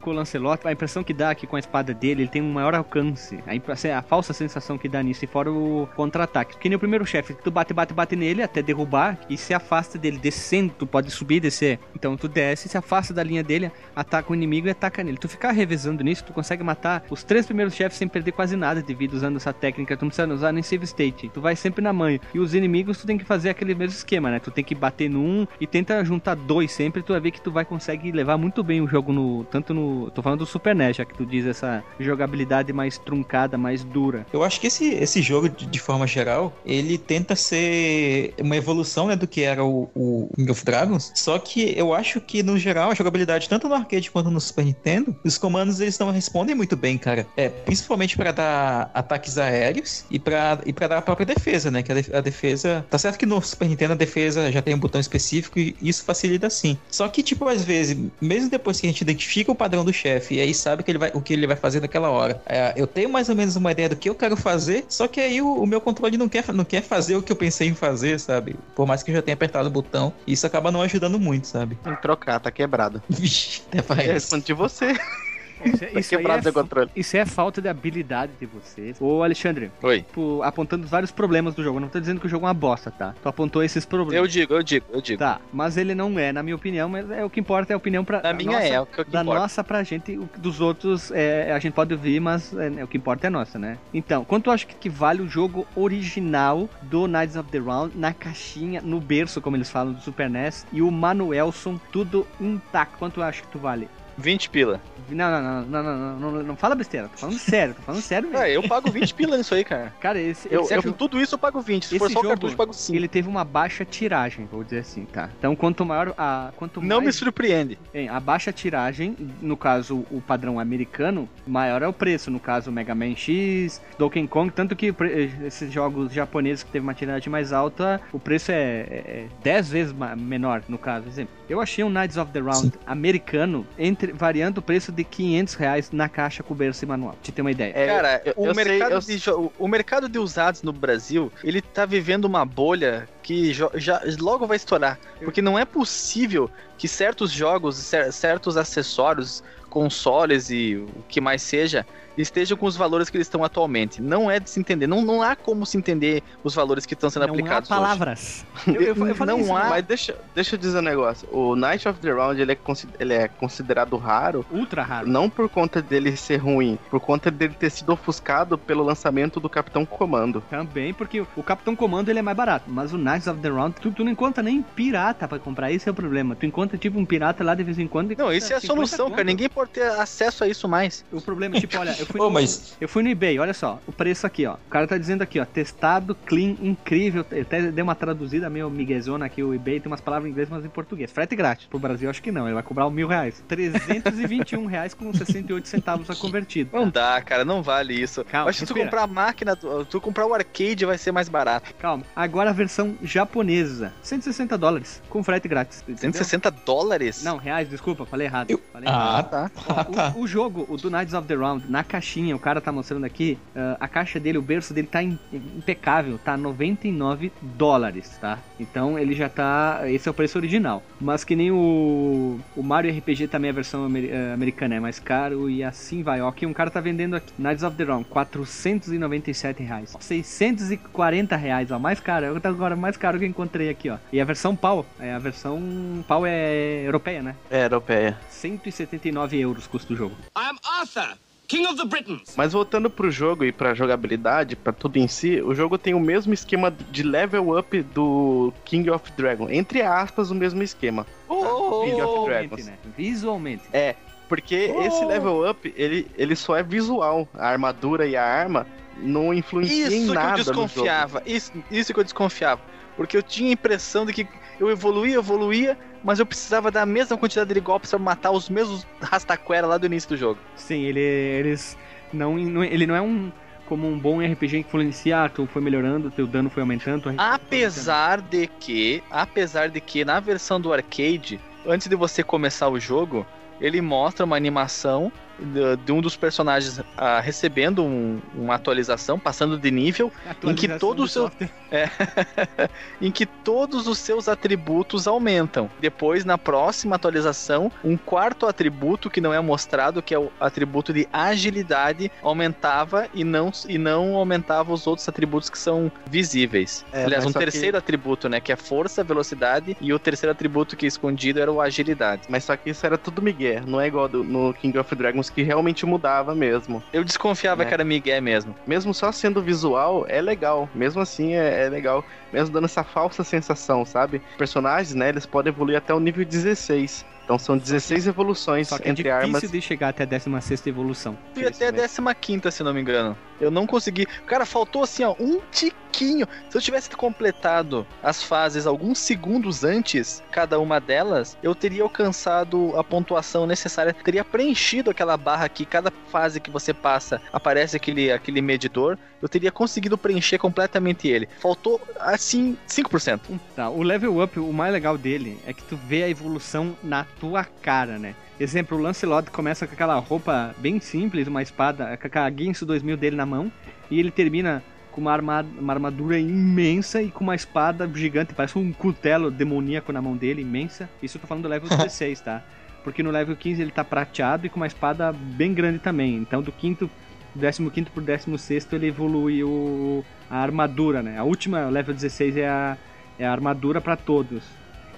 com o Lancelot, a impressão que dá aqui com a espada dele, ele tem um maior alcance. A, a falsa sensação que dá nisso, e fora o contra-ataque. Que nem o primeiro chefe, tu bate, bate, bate nele até derrubar e se afasta dele, descendo, tu pode subir e descer. Então tu desce, se afasta da linha dele, ataca o inimigo e ataca nele. Tu ficar revezando nisso, tu consegue matar os três primeiros chefes sem perder quase nada de vida usando essa técnica. Tu não precisa usar nem save state. Tu vai sempre na manha. E os inimigos, tu tem que fazer aquele mesmo esquema, né? Tu tem que bater num e tenta juntar dois sempre. Tu vai ver que tu vai conseguir levar muito bem o jogo no. Tanto no. Tô falando do Super NES, já que tu diz essa jogabilidade mais truncada, mais dura. Eu acho que esse, esse jogo, de, de forma geral, ele tenta ser uma evolução né, do que era o, o King of Dragons. Só que eu eu acho que, no geral, a jogabilidade, tanto no arcade quanto no Super Nintendo, os comandos eles não respondem muito bem, cara. É, principalmente pra dar ataques aéreos e pra, e pra dar a própria defesa, né? Que a defesa. Tá certo que no Super Nintendo a defesa já tem um botão específico e isso facilita sim. Só que, tipo, às vezes, mesmo depois que a gente identifica o padrão do chefe e aí sabe que ele vai, o que ele vai fazer naquela hora, é, eu tenho mais ou menos uma ideia do que eu quero fazer, só que aí o, o meu controle não quer, não quer fazer o que eu pensei em fazer, sabe? Por mais que eu já tenha apertado o botão, isso acaba não ajudando muito, sabe? Tem que trocar, tá quebrado. Vixe, até Eu parece. respondo de você. Isso, é- Tá isso quebrado é, controle. isso é falta de habilidade de vocês. Ô, Alexandre, Oi. tipo, apontando vários problemas do jogo. Eu não tô dizendo que o jogo é uma bosta, tá? Tu apontou esses problemas. Eu digo, eu digo, eu digo. Tá, mas ele não é, na minha opinião, mas é o que importa é a opinião pra. Na a minha nossa, é, o que, o que Da importa. nossa pra gente, o dos outros é, a gente pode ouvir, mas é, o que importa é nossa, né? Então, quanto acho que, que vale o jogo original do Knights of the Round na caixinha, no berço, como eles falam, do Super NES, e o Manuelson, tudo intacto? Quanto acho que tu vale? 20 pila. Não, não, não, não, não, não, não, fala besteira, tô falando sério, tô falando sério mesmo. Ah, eu pago 20 pila nisso aí, cara. Cara, esse, Eu, esse eu, jogo- tudo isso eu pago 20. Se for só o jogo, cartucho, eu pago 5. ele teve uma baixa tiragem, vou dizer assim, tá? Então, quanto maior a. Quanto Não mais me surpreende. Bem, a baixa tiragem, no caso o padrão americano, maior é o preço. No caso, Mega Man X, Donkey Kong, tanto que o esses jogos japoneses que teve uma tiragem mais alta, o preço é, é 10 vezes menor, no caso. Exemplo, eu achei um Knights of the Round americano entre, variando o preço de 500 reais na caixa com berço e manual. Pra te ter uma ideia. É, Cara, eu- o, eu sei, mercado eu- de o mercado de usados no Brasil, ele tá vivendo uma bolha que jo- já logo vai estourar. Porque não é possível que certos jogos, cer- certos acessórios, consoles e o que mais seja, estejam com os valores que eles estão atualmente. Não é de se entender. Não, não há como se entender os valores que estão sendo não há aplicados hoje. palavras. Eu, eu, eu falei Não isso, há- Mas deixa, deixa eu dizer um negócio. O Night of the Round ele é, ele é considerado raro ultra raro. não por conta dele ser ruim, por conta dele ter sido ofuscado pelo lançamento do Capitão Comando. Também, porque o Capitão Comando ele é mais barato, mas o Knights of the Round, tu, tu não encontra nem pirata pra comprar, esse é o problema. Tu encontra tipo um pirata lá de vez em quando. Não, isso é a 50 solução, cara. conto. Ninguém pode ter acesso a isso mais. O problema é tipo, olha, eu fui, Ô, no, mas eu fui no eBay, olha só, o preço aqui, ó. O cara tá dizendo aqui, ó, testado, clean, incrível. Eu até dei uma traduzida meio miguezona aqui, o eBay tem umas palavras em inglês, mas em português. Frete grátis. Pro Brasil, acho que não, ele vai cobrar mil reais. 321 reais com 68 centavos a convertido. Não dá, cara, não vale isso. Calma, Acho que se tu comprar a máquina, tu, tu comprar o arcade vai ser mais barato. Calma. Agora a versão japonesa, 160 dólares, com frete grátis. entendeu? 160 dólares? Não, reais, desculpa, falei errado. Eu- Falei errado. Ah, tá. ah, tá. O, o jogo, o do Knights of the Round, na caixinha, o cara tá mostrando aqui, ah, a caixa dele, o berço dele tá im- impecável, tá 99 dólares, tá? Então ele já tá. Esse é o preço original. Mas que nem o, o Mario RPG também, a versão amer- eh, americana é mais caro e assim vai. Ó, aqui um cara tá vendendo aqui, Knights of the Round, 497 reais. 640 reais, ó, mais caro. É agora mais caro que eu encontrei aqui, ó. E a versão pau, é a versão pau é europeia, né? É, europeia. 179 euros custa o jogo. I am Arthur, King of the Britons. Mas voltando pro jogo e pra jogabilidade, pra tudo em si, o jogo tem o mesmo esquema de level up do King of Dragon. Entre aspas, o mesmo esquema. Oh, King of Visualmente, Dragons. né? Visualmente. Porque Oh. esse level up, ele, ele só é visual. A armadura e a arma não influenciam em Isso que eu nada desconfiava. Isso, isso que eu desconfiava. Porque eu tinha a impressão de que eu evoluía, evoluía, mas eu precisava da mesma quantidade de golpes pra matar os mesmos rastaquera lá do início do jogo. Sim, ele, eles não, ele não é um como um bom RPG que influencia, ah, tu foi melhorando, teu dano foi aumentando. foi Apesar de que, apesar de que na versão do arcade, antes de você começar o jogo, ele mostra uma animação de, de um dos personagens ah, recebendo um- uma atualização, passando de nível, em que Atualização todo do o seu- software. em que todos os seus atributos aumentam. Depois, na próxima atualização, um quarto atributo que não é mostrado, que é o atributo de agilidade, aumentava e não, e não aumentava os outros atributos que são visíveis. É, Aliás, um só que- terceiro atributo, né? Que é força, velocidade, e o terceiro atributo que é escondido era o agilidade. Mas só que isso era tudo migué. Não é igual do- no King of Dragons que realmente mudava mesmo. Eu desconfiava É. que era Miguel mesmo. Mesmo só sendo visual, é legal. Mesmo assim, é, é legal. Mesmo dando essa falsa sensação, sabe? Personagens, né? Eles podem evoluir até o nível 16. Então são 16 evoluções Só que é entre difícil armas. de chegar até a 16 evolução. E até a 15, se não me engano. Eu não consegui. Cara, faltou assim, ó, um tiquinho. Se eu tivesse completado as fases alguns segundos antes, cada uma delas, eu teria alcançado a pontuação necessária. Teria preenchido aquela barra que cada fase que você passa aparece aquele, aquele medidor. Eu teria conseguido preencher completamente ele. Faltou, assim, 5%. Tá, o level up, o mais legal dele é que tu vê a evolução na tua cara, né? Exemplo, o Lancelot começa com aquela roupa bem simples, uma espada, com a Guinness 2000 dele na mão, e ele termina com uma, uma armadura imensa e com uma espada gigante, parece um cutelo demoníaco na mão dele, imensa. Isso eu tô falando do level 16, tá? Porque no level 15 ele tá prateado e com uma espada bem grande também. Então do quinto, do 15 pro 16 ele evolui o, a armadura, né? A última, level 16, é a, é a armadura para todos.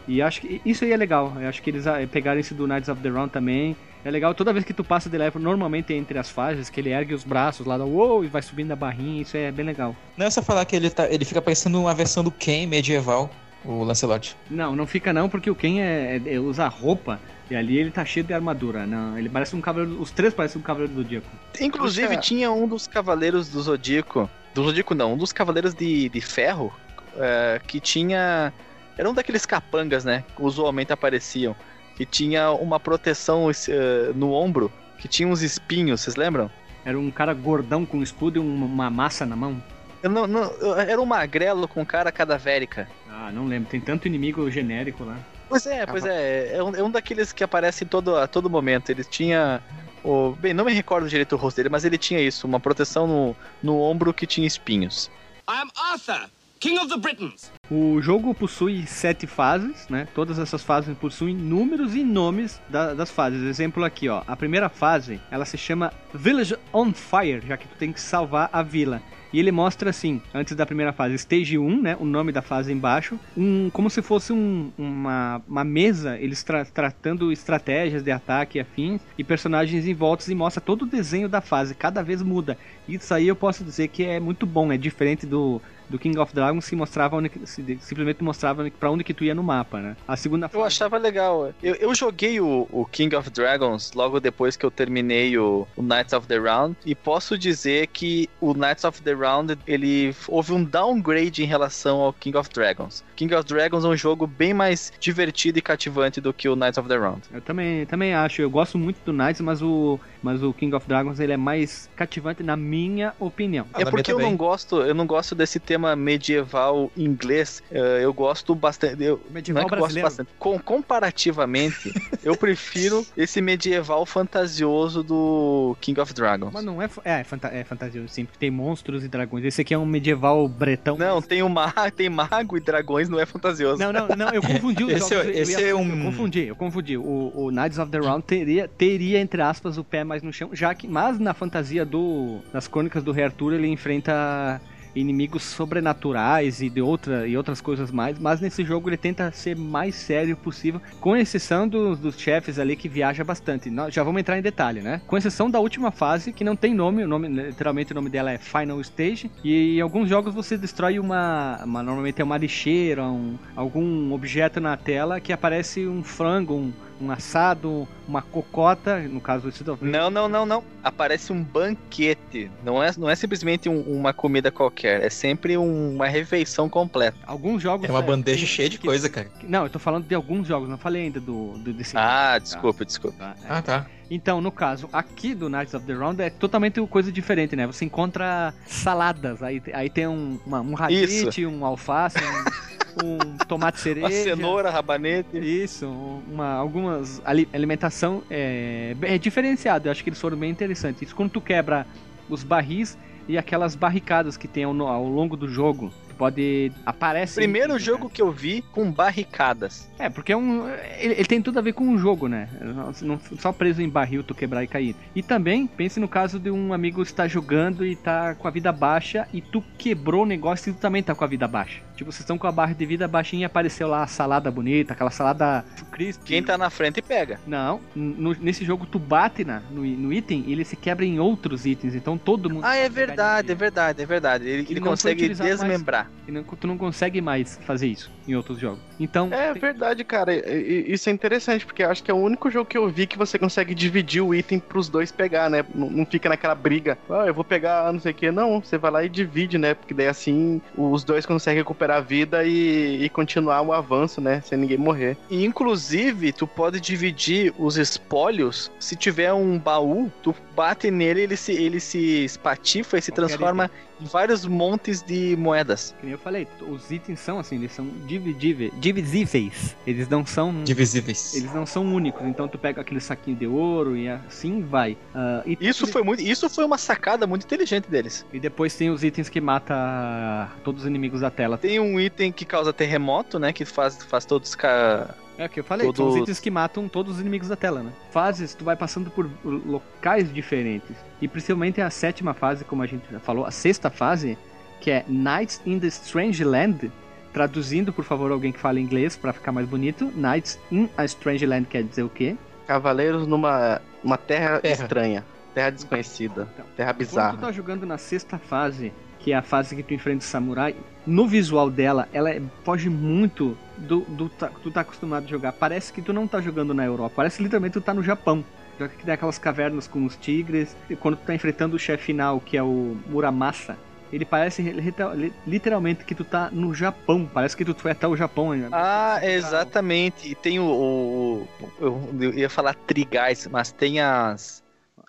E acho que isso aí é legal. Eu acho que eles ah, pegaram esse do Knights of the Round também. É legal, toda vez que tu passa de level, normalmente entre as fases, que ele ergue os braços lá, uou, e vai subindo a barrinha, isso é bem legal. Não é só falar que ele, tá, ele fica parecendo uma versão do Ken medieval, o Lancelot. Não, não fica não, porque o Ken é, é, usa roupa e ali ele tá cheio de armadura. Não, ele parece um cavaleiro. Os três parecem um cavaleiro do Zodíaco. Inclusive, tinha um dos cavaleiros do Zodíaco. Do Zodíaco não, um dos cavaleiros de, de ferro é, que tinha. Era um daqueles capangas, né? Que usualmente apareciam. Que tinha uma proteção eh, no ombro, que tinha uns espinhos, vocês lembram? Era um cara gordão com escudo e um- uma massa na mão. Eu não, não- eu- era um magrelo com cara cadavérica. Ah, não lembro. Tem tanto inimigo genérico lá. Pois é, pois é. É um, é um daqueles que aparece todo, a todo momento. Ele tinha. O, bem, não me recordo direito o rosto dele, mas ele tinha isso, uma proteção no, no ombro que tinha espinhos. I am Arthur, King of the Britons. O jogo possui sete fases, né? Todas essas fases possuem números e nomes da- das fases. Exemplo aqui, ó. A primeira fase, ela se chama Village on Fire, já que tu tem que salvar a vila. E ele mostra assim, antes da primeira fase, Stage 1, né? O nome da fase embaixo. Um, como se fosse um- uma, uma mesa, eles tra- tratando estratégias de ataque e afins, e personagens em voltas e mostra todo o desenho da fase. Cada vez muda. Isso aí eu posso dizer que é muito bom, é diferente do, do King of Dragons que mostrava onde, simplesmente mostrava pra onde que tu ia no mapa, né? A segunda Eu achava legal. Eu, eu joguei o, o King of Dragons logo depois que eu terminei o, o Knights of the Round e posso dizer que o Knights of the Round ele houve um downgrade em relação ao King of Dragons. King of Dragons é um jogo bem mais divertido e cativante do que o Knights of the Round. Eu também, também acho. Eu gosto muito do Knights, mas o, mas o King of Dragons ele é mais cativante na minha opinião. Ah, é na porque eu não gosto, eu não gosto desse tema medieval inglês. Eh, Eu gosto bastante. Eu, Medieval não é que eu gosto brasileiro. bastante. Com, comparativamente, eu prefiro esse medieval fantasioso do King of Dragons. Mas não é, é, é, fanta é fantasioso, sim, porque tem monstros e dragões. Esse aqui é um medieval bretão. Não, tem, o ma tem mago e dragões, não é fantasioso. Não, não, não, eu confundi os Esse jogos. é- eu esse ia- é um- Eu confundi, eu confundi. O, o Knights of the Round teria, teria, entre aspas, o pé mais no chão, já que, mas na fantasia do, das crônicas do Rei Arthur, ele enfrenta inimigos sobrenaturais e de outra, e outras coisas mais, mas nesse jogo ele tenta ser mais sério possível, com exceção dos, dos chefes ali que viaja bastante. Nós já vamos entrar em detalhe, né? Com exceção da última fase, que não tem nome, o nome literalmente o nome dela é Final Stage, e em alguns jogos você destrói uma, uma normalmente é uma lixeira, um, algum objeto na tela que aparece um frango, um, um assado, uma cocota, no caso esse do Não, não, não, não. Aparece um banquete. Não é, não é simplesmente um- uma comida qualquer. É sempre um- uma refeição completa. Alguns jogos É uma é, bandeja tem- cheia de que- coisa, cara. Não, eu tô falando de alguns jogos, não falei ainda do, do desse Ah, tá? desculpa, desculpa. Tá, é. Ah, tá. Então, no caso, aqui do Knights of the Round é totalmente coisa diferente, né? Você encontra saladas, aí, aí tem um, uma- um radite, um alface, um, um tomate cereja. Uma cenoura, rabanete. Isso, uma, algumas ali- alimentação é, é diferenciado. Eu acho que eles foram bem interessantes. Isso quando tu quebra os barris e aquelas barricadas que tem ao, ao longo do jogo. Tu pode aparece. Primeiro né? jogo que eu vi com barricadas. É, porque é um. Ele, ele tem tudo a ver com um jogo, né? Não, não- só preso em barril tu quebrar e cair. E também, pense no caso de um amigo estar jogando e tá com a vida baixa e tu quebrou o negócio e tu também tá com a vida baixa. Tipo, vocês estão com a barra de vida baixinha e apareceu lá a salada bonita, aquela salada crisp. Quem tá na frente pega. Não, no- nesse jogo tu bate na, no, no item e ele se quebra em outros itens, então todo mundo. Ah, é verdade, é verdade, é verdade. Ele, Ele ele consegue utilizado mais. desmembrar. E não- tu não consegue mais fazer isso em outros jogos. Então, É tem- verdade, cara. Isso é interessante, porque eu acho que é o único jogo que eu vi que você consegue dividir o item pros dois pegar, né? Não, fica naquela briga. Ah, eu vou pegar não sei o que. Não, você vai lá e divide, né? Porque daí assim os dois conseguem recuperar a vida e, e continuar o avanço, né? Sem ninguém morrer. E inclusive, tu pode dividir os espólios. Se tiver um baú, tu bate nele, ele se, ele se espatifa e se Qualquer transforma vários montes de moedas. que nem eu falei, os itens são assim, eles são divisíveis. Eles não são Divisíveis. eles não são únicos, então tu pega aquele saquinho de ouro e assim vai. Ah, e, Isso foi muito, isso foi uma sacada muito inteligente deles. e depois tem os itens que mata todos os inimigos da tela. Tem um item que causa terremoto, né? Que faz, faz todos ca... É o que eu falei, são os itens que matam todos os inimigos da tela, né? Fases, tu vai passando por locais diferentes. E principalmente a sétima fase, como a gente já falou, a sexta fase, que é Nights in the Strange Land. Traduzindo, por favor, alguém que fala inglês pra ficar mais bonito. Nights in a Strange Land quer dizer o quê? Cavaleiros numa uma terra, Terra. estranha, terra desconhecida, Então, terra Quando tu bizarra. tá jogando na sexta fase, que é a fase que tu enfrenta o samurai, no visual dela, ela é- foge muito do, do tu tá acostumado a jogar. Parece que tu não tá jogando na Europa, parece que literalmente tu tá no Japão. Já que tem aquelas cavernas com os tigres, e quando tu tá enfrentando o chefe final, que é o Muramasa, ele parece re- re- literalmente que tu tá no Japão. Parece que tu foi até o Japão. né? Ah, exatamente. E tem o. o- eu, eu ia falar trigais, mas tem as.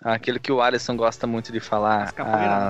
Aquele que o Alisson gosta muito de falar. As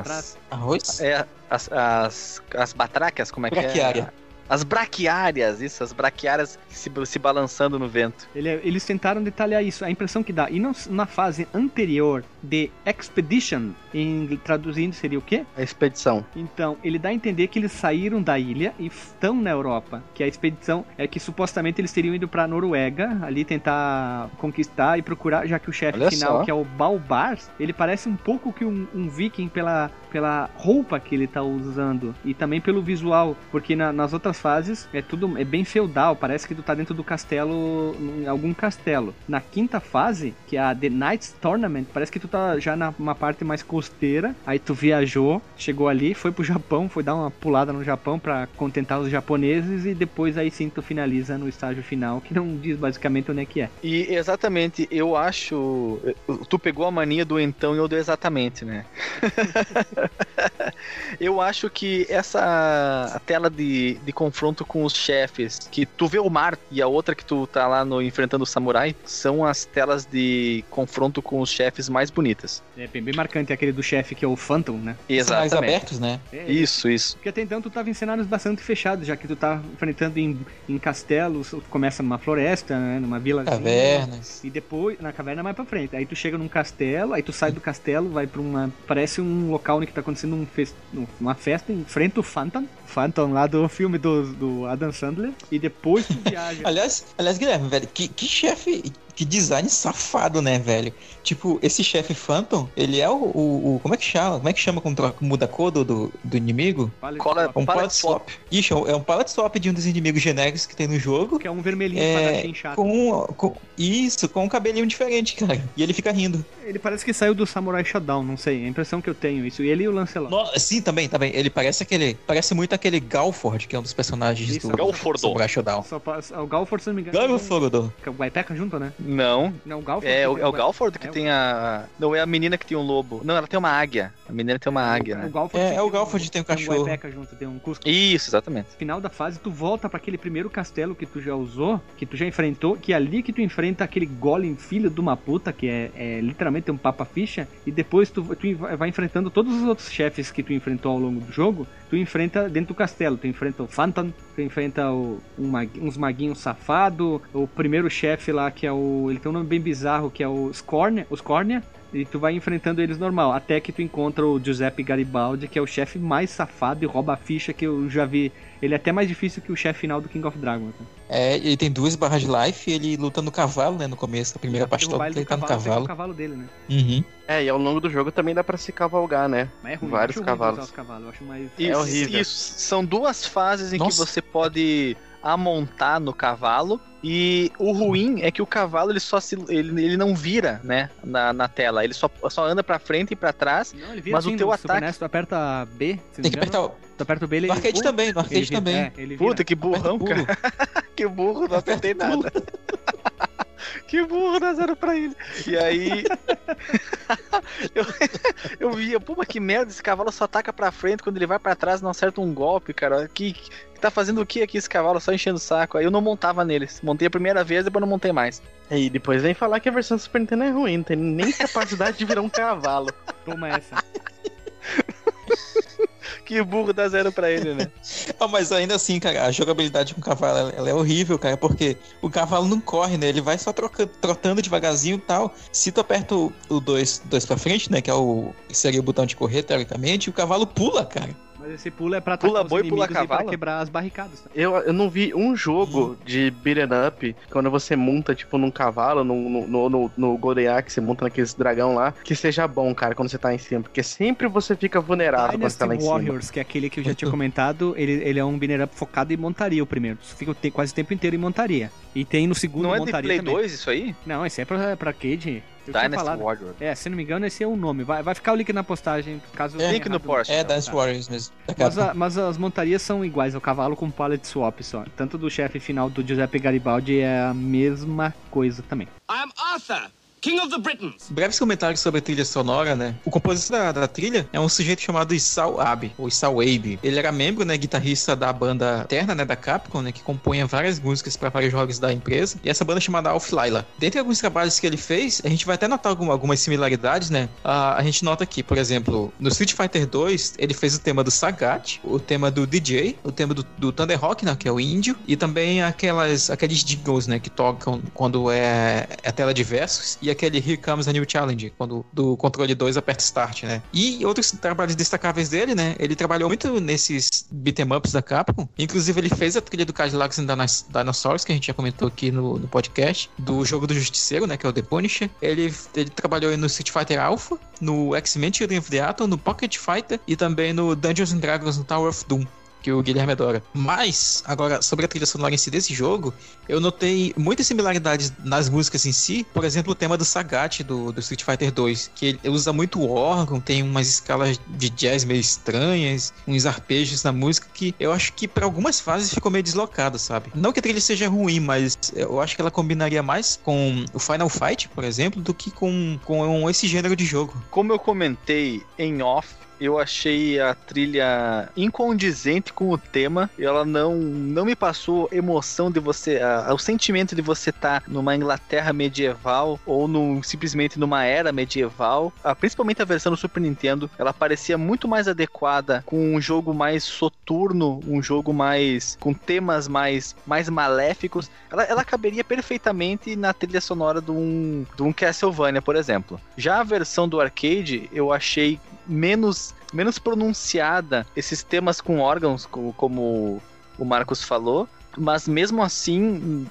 as-. Arroz? É, as, as, as batráquias, como é que é? As braquiárias, isso, as braquiárias se, se balançando no vento. Ele- é, eles tentaram detalhar isso, a impressão que dá. E não- na fase anterior de Expedition, em traduzindo seria o quê? A expedição. Então, ele dá a entender que eles saíram da ilha e estão na Europa. Que a expedição é que supostamente eles teriam ido pra Noruega, ali tentar conquistar e procurar, já que o chefe final, só. que é o Balbar, ele parece um pouco que um, um viking pela, pela roupa que ele tá usando e também pelo visual, porque na- nas outras fases é tudo é bem feudal, parece que tu tá dentro do castelo, em algum castelo. Na quinta fase, que é a The Knights Tournament, parece que tu tá já numa parte mais costeira, aí tu viajou, chegou ali, foi pro Japão, foi dar uma pulada no Japão pra contentar os japoneses e depois aí sim tu finaliza no estágio final, que não diz basicamente onde é que é. E exatamente, eu acho. Tu pegou a mania do então e eu do exatamente, né? eu acho que essa a tela de, de confronto com os chefes, que tu vê o mar e a outra que tu tá lá no enfrentando o samurai, são as telas de confronto com os chefes mais bonitas. É bem, bem marcante aquele do chefe que é o Phantom, né? São mais Exatamente. abertos, né? É, Isso, isso. Porque até então tu tava em cenários bastante fechados, já que tu tá enfrentando em, em castelos, tu começa numa floresta, né, numa vila. Cavernas. E depois, na caverna mais pra frente. Aí tu chega num castelo, aí tu sai do castelo, vai pra uma. Parece um local onde tá acontecendo um fes- uma festa, enfrenta o Phantom. Phantom lá do filme do, do Adam Sandler. E depois tu viaja. Aliás, aliás, Guilherme, velho, que, que chefe, que design safado, né, velho? Tipo, esse chefe Phantom, ele é o, o, o- Como é que chama? Como é que chama quando troca- muda a cor do, do, do inimigo? Palette Cola- swap, Um Palette palette swap. Ixi, é um- é um palette swap de um dos inimigos genéricos que tem no jogo. Que é um vermelhinho É, chato. Com, com. Isso, com um cabelinho diferente, cara. E ele fica rindo. Ele parece que saiu do Samurai Shodown, não sei. É a impressão que eu tenho. Isso. E ele e o Lancelot. No- sim, também, também. Ele parece aquele. Parece muito aquele Galford, que é um dos personagens Isso, do Galfordo. Samurai Shodown. Só o Galford, se não me engano. Galford. Que é o Guaipeca junto, né? Não, Não, o Galford. é, o, que é o Galford que é o- tem a. Não, é a menina que tem um lobo. Não, ela tem uma águia. A menina tem uma águia, O né? Galford É, tem é o um- Galford tem o cachorro. um Guaipeca junto, tem um Cusco. Isso, exatamente. final da fase, tu volta pra aquele primeiro castelo que tu já usou, que tu já enfrentou, que é ali que tu enfrenta aquele golem filho de uma puta, que é, é literalmente um papa-ficha, e depois tu, tu vai enfrentando todos os outros chefes que tu enfrentou ao longo do jogo, tu enfrenta dentro do castelo, tu enfrenta o Phantom, tu enfrenta o, um mag- uns maguinhos safado, o primeiro chefe lá que é o, ele tem um nome bem bizarro, que é o Scornia, o Scornia, E tu vai enfrentando eles normal, até que tu encontra o Giuseppe Garibaldi, que é o chefe mais safado e rouba a ficha que eu já vi. Ele é até mais difícil que o chefe final do King of Dragons. Né? É, ele tem duas barras de life e ele luta no cavalo, né? No começo, a primeira parte toda ele ele do tá no cavalo, pega cavalo. cavalo dele, né? Uhum. É, e ao longo do jogo também dá pra se cavalgar, né? Mas é ruim. Vários eu acho ruim cavalos. usar os cavalos. Eu acho mais... Isso, É horrível. Isso, são duas fases em Nossa. que você pode amontar no cavalo. E o ruim é que o cavalo ele só se, ele, ele não vira, né, na, na tela. Ele só, só anda pra frente e pra trás. Não, ele vira Mas o assim, teu no Super ataque- NES, tu aperta B, se não Tem que apertar. o- Tu aperta o B, ele... No arcade também, no arcade ele vira- também. É. Puta, que burrão, o cara. Que burro, não apertei nada. que burro, dá zero pra ele. E aí. eu, eu via, pô, mas que merda, esse cavalo só ataca pra frente, quando ele vai pra trás não acerta um golpe, cara. Que, que tá fazendo o que aqui esse cavalo? Só enchendo o saco. Aí eu não montava neles. Montei a primeira vez, depois não montei mais. E depois vem falar que a versão do Super Nintendo é ruim, não tem nem capacidade de virar um cavalo. Toma essa. Que burro dá zero pra ele, né? Ah, mas ainda assim, cara, a jogabilidade com o cavalo ela, é horrível, cara, porque o cavalo não corre, né? Ele vai só troca- trotando devagarzinho e tal. Se tu aperta o 2 dois pra frente, né? Que é o. que seria o botão de correr, teoricamente, o cavalo pula, cara. Mas esse pulo é pra Pula atacar os boi, pula inimigos e pra cavalo? quebrar as barricadas. Tá? Eu, eu não vi um jogo de beat'em up, quando você monta, tipo, num cavalo, no, no, no, no, no Golden Axe, você monta naqueles dragão lá, que seja bom, cara, quando você tá em cima. Porque sempre você fica vulnerável quando você Dynasty tá lá em cima. Warriors, que é aquele que eu já tinha comentado, ele, ele é um binner up focado em montaria o primeiro. Tu fica o quase o tempo inteiro em montaria. E tem no segundo Não é de montaria Play também. 2 isso aí? Não, esse é pra, pra arcade. Eu Dynasty falado. Warrior. É, se não me engano, esse é o nome. Vai, vai ficar o link na postagem, caso... É. Link no post. É, Então, Dance tá. Warriors mesmo. da Mas, a- mas as montarias são iguais, o cavalo com pallet swap só. Tanto do chefe final do Giuseppe Garibaldi é a mesma coisa também. I am Arthur, King of the Britons. Breves comentários sobre a trilha sonora, né? O compositor da, da trilha é um sujeito chamado Isao Abe, ou Isao Abe. Ele era membro, né, guitarrista da banda Eterna, né, da Capcom, né, que compunha várias músicas para vários jogos da empresa. E essa banda é chamada Alf Laila. Dentre alguns trabalhos que ele fez, a gente vai até notar alguma- algumas similaridades, né? A gente nota aqui, por exemplo, no Street Fighter 2, ele fez o tema do Sagat, o tema do DJ, o tema do, do Thunder Rock, né, que é o índio, e também aquelas, aqueles jingles, né, que tocam quando é, é tela de versos, e aquele Here Comes a New Challenge, quando do controle 2 aperta Start, né. E outros trabalhos destacáveis dele, né, ele trabalhou muito nesses beat'em ups da Capcom, inclusive ele fez a trilha do Cadillacs and Dinos- Dinosaurs, que a gente já comentou aqui no, no podcast, do jogo do Justiceiro, né, que é o The Punisher. Ele, ele trabalhou no Street Fighter Alpha, no X-Men Children of the Atom, no Pocket Fighter e também no Dungeons and Dragons no Tower of Doom. Que o Guilherme adora. Mas, agora, sobre a trilha sonora em si desse jogo, eu notei muitas similaridades nas músicas em si. Por exemplo, o tema do Sagat do, do Street Fighter 2, que ele usa muito órgão, tem umas escalas de jazz meio estranhas, uns arpejos na música que eu acho que para algumas fases ficou meio deslocado, sabe? Não que a trilha seja ruim, mas eu acho que ela combinaria mais com o Final Fight, por exemplo, do que com, com esse gênero de jogo. Como eu comentei em off, eu achei a trilha incondizente com o tema. Ela não, não me passou emoção de você, a- o sentimento de você estar numa Inglaterra medieval ou num, simplesmente numa era medieval. Ah, principalmente a versão do Super Nintendo, ela parecia muito mais adequada com um jogo mais soturno, um jogo mais com temas mais, mais maléficos. Ela, ela caberia perfeitamente na trilha sonora de um, de um Castlevania, por exemplo. Já a versão do arcade, eu achei menos, menos pronunciada esses temas com órgãos, co- como o Marcos falou. Mas mesmo assim,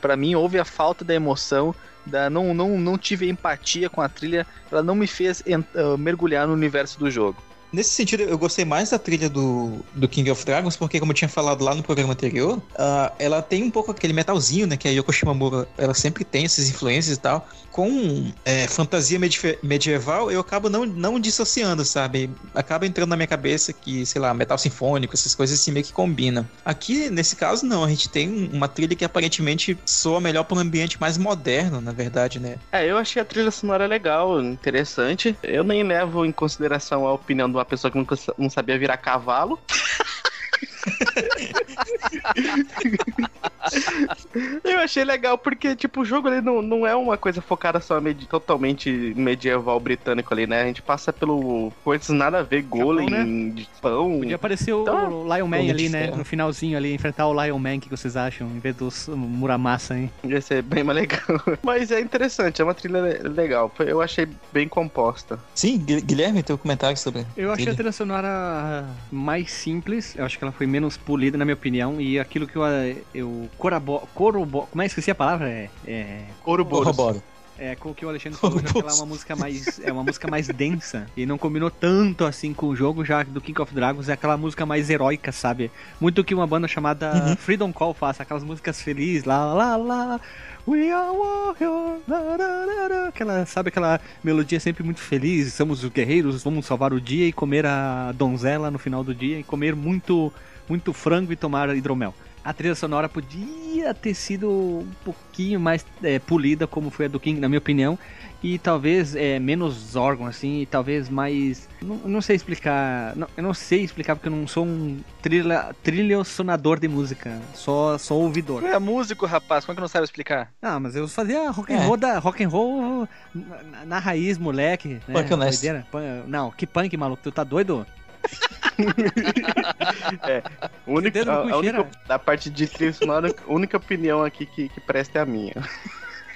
pra mim houve a falta da emoção, da, não, não, não tive empatia com a trilha, ela não me fez ah, mergulhar no universo do jogo. Nesse sentido, eu gostei mais da trilha do, do King of Dragons, porque, como eu tinha falado lá no programa anterior, ah, ela tem um pouco aquele metalzinho, né? Que a Yoko Shimomura, ela sempre tem essas influências e tal. Com é, fantasia medie- medieval, eu acabo não, não dissociando, sabe? Acaba entrando na minha cabeça que, sei lá, metal sinfônico, essas coisas assim meio que combinam. Aqui, nesse caso, não. A gente tem um- uma trilha que aparentemente soa melhor para um ambiente mais moderno, na verdade, né? É, eu achei a trilha sonora legal, interessante. Eu nem levo em consideração a opinião de uma pessoa que não sabia virar cavalo. Eu achei legal porque, tipo, o jogo ele não, não é uma coisa focada só medi totalmente medieval britânico ali, né? A gente passa pelo coisas nada a ver, golem, né? de pão. Podia aparecer o Então, Lion Man ali, né? Ferro. No finalzinho ali, enfrentar o Lion Man, o que vocês acham? Em vez dos Muramasa, hein? Ia ser bem mais legal. Mas é interessante, é uma trilha le- legal. Eu achei bem composta. Sim, Gui- Guilherme, teu comentário sobre. Eu achei a trilha. trilha sonora mais simples, eu acho que ela foi menos polida, na minha opinião, e aquilo que eu, eu corabo, corobo, como é que esqueci a palavra? É, é. Corroboro. é com o que o Alexandre falou, já que ela é uma música mais, é uma música mais densa, e não combinou tanto assim com o jogo, já do King of Dragons, é aquela música mais heróica, sabe? Muito que uma banda chamada Uhum. Freedom Call faz, aquelas músicas felizes, lá, lá, lá, We are warriors, aquela, sabe aquela melodia sempre muito feliz, somos os guerreiros, vamos salvar o dia e comer a donzela no final do dia e comer muito, muito frango e tomar hidromel. A trilha sonora podia ter sido um pouquinho mais é, polida, como foi a do King, na minha opinião, e talvez é, menos órgão, assim, e talvez mais. Não, não sei explicar. Não, eu não sei explicar porque eu não sou um trilha, trilhosonador de música, só, só ouvidor. Tu é músico, rapaz, como é que não sabe explicar? Ah, mas eu fazia rock and É. roll, da, rock and roll na, na raiz, moleque. Né? Punk. Pun- Não, que punk, maluco. Tu tá doido? Dedo no a, a única, da parte de trilha sonora, a única opinião aqui que, que presta é a minha.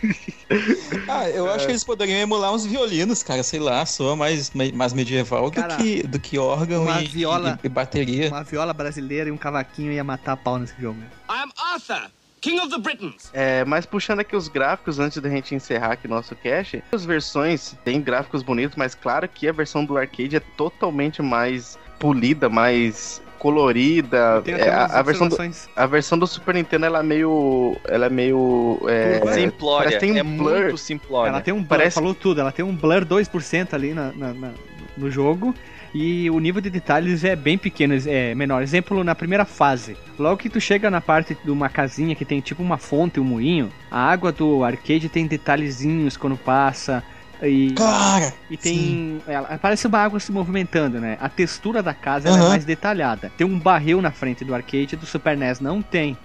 Ah, eu acho que eles poderiam emular uns violinos, cara, sei lá, soa mais, mais medieval Cara, do, que, do que órgão uma e, viola- e- e bateria. Uma viola brasileira e um cavaquinho ia matar a pau nesse jogo. I am Arthur, King of the Britons. É, mas puxando aqui os gráficos antes da gente encerrar aqui nosso cache, as versões têm gráficos bonitos, mas claro que a versão do arcade é totalmente mais polida, mais colorida. Tem É, até a, a versão do, a versão do Super Nintendo ela é meio, ela é meio é, Turva. simplória, tem um é blur. muito simplória. Ela tem um blur, parece- falou tudo, ela tem um blur 2% ali na, na- na- no jogo. E o nível de detalhes é bem pequeno, é menor. Exemplo, na primeira fase. Logo que tu chega na parte de uma casinha que tem tipo uma fonte, um moinho, a água do arcade tem detalhezinhos quando passa. E, Cara! e tem. Ela, parece uma água se movimentando, né? A textura da casa ela é mais detalhada. Tem um barril na frente do arcade do Super NES, não tem.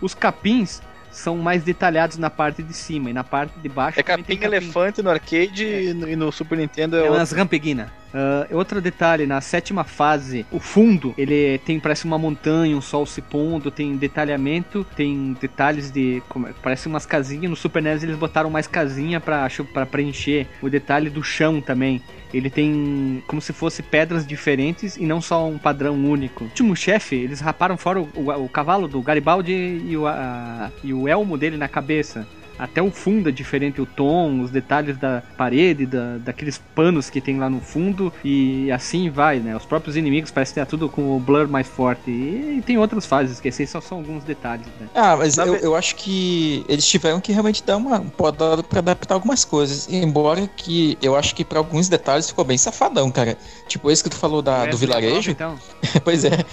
Os capins são mais detalhados na parte de cima e na parte de baixo. É tem capim elefante no arcade e, no, e no Super Nintendo é, É umas rampeguinas. Ah, outro detalhe, na sétima fase, o fundo, ele tem, parece uma montanha, um sol se pondo, tem detalhamento, tem detalhes de, como, é- parece umas casinhas, no Super NES eles botaram mais casinha pra, acho, pra preencher, o detalhe do chão também. Ele tem como se fosse pedras diferentes e não só um padrão único. O último chefe, eles raparam fora o, o- o cavalo do Garibaldi e o, a- e o elmo dele na cabeça. Até o fundo é diferente, o tom, os detalhes da parede, da, daqueles panos que tem lá no fundo, e assim vai, né? Os próprios inimigos parecem ter tudo com o blur mais forte. E, tem outras fases, que esses só são alguns detalhes, né? Ah, mas eu, eu acho que eles tiveram que realmente dar uma podada pra adaptar algumas coisas. Embora que eu acho que pra alguns detalhes ficou bem safadão, cara. Tipo esse que tu falou da, do Wesley vilarejo. Então, pois é,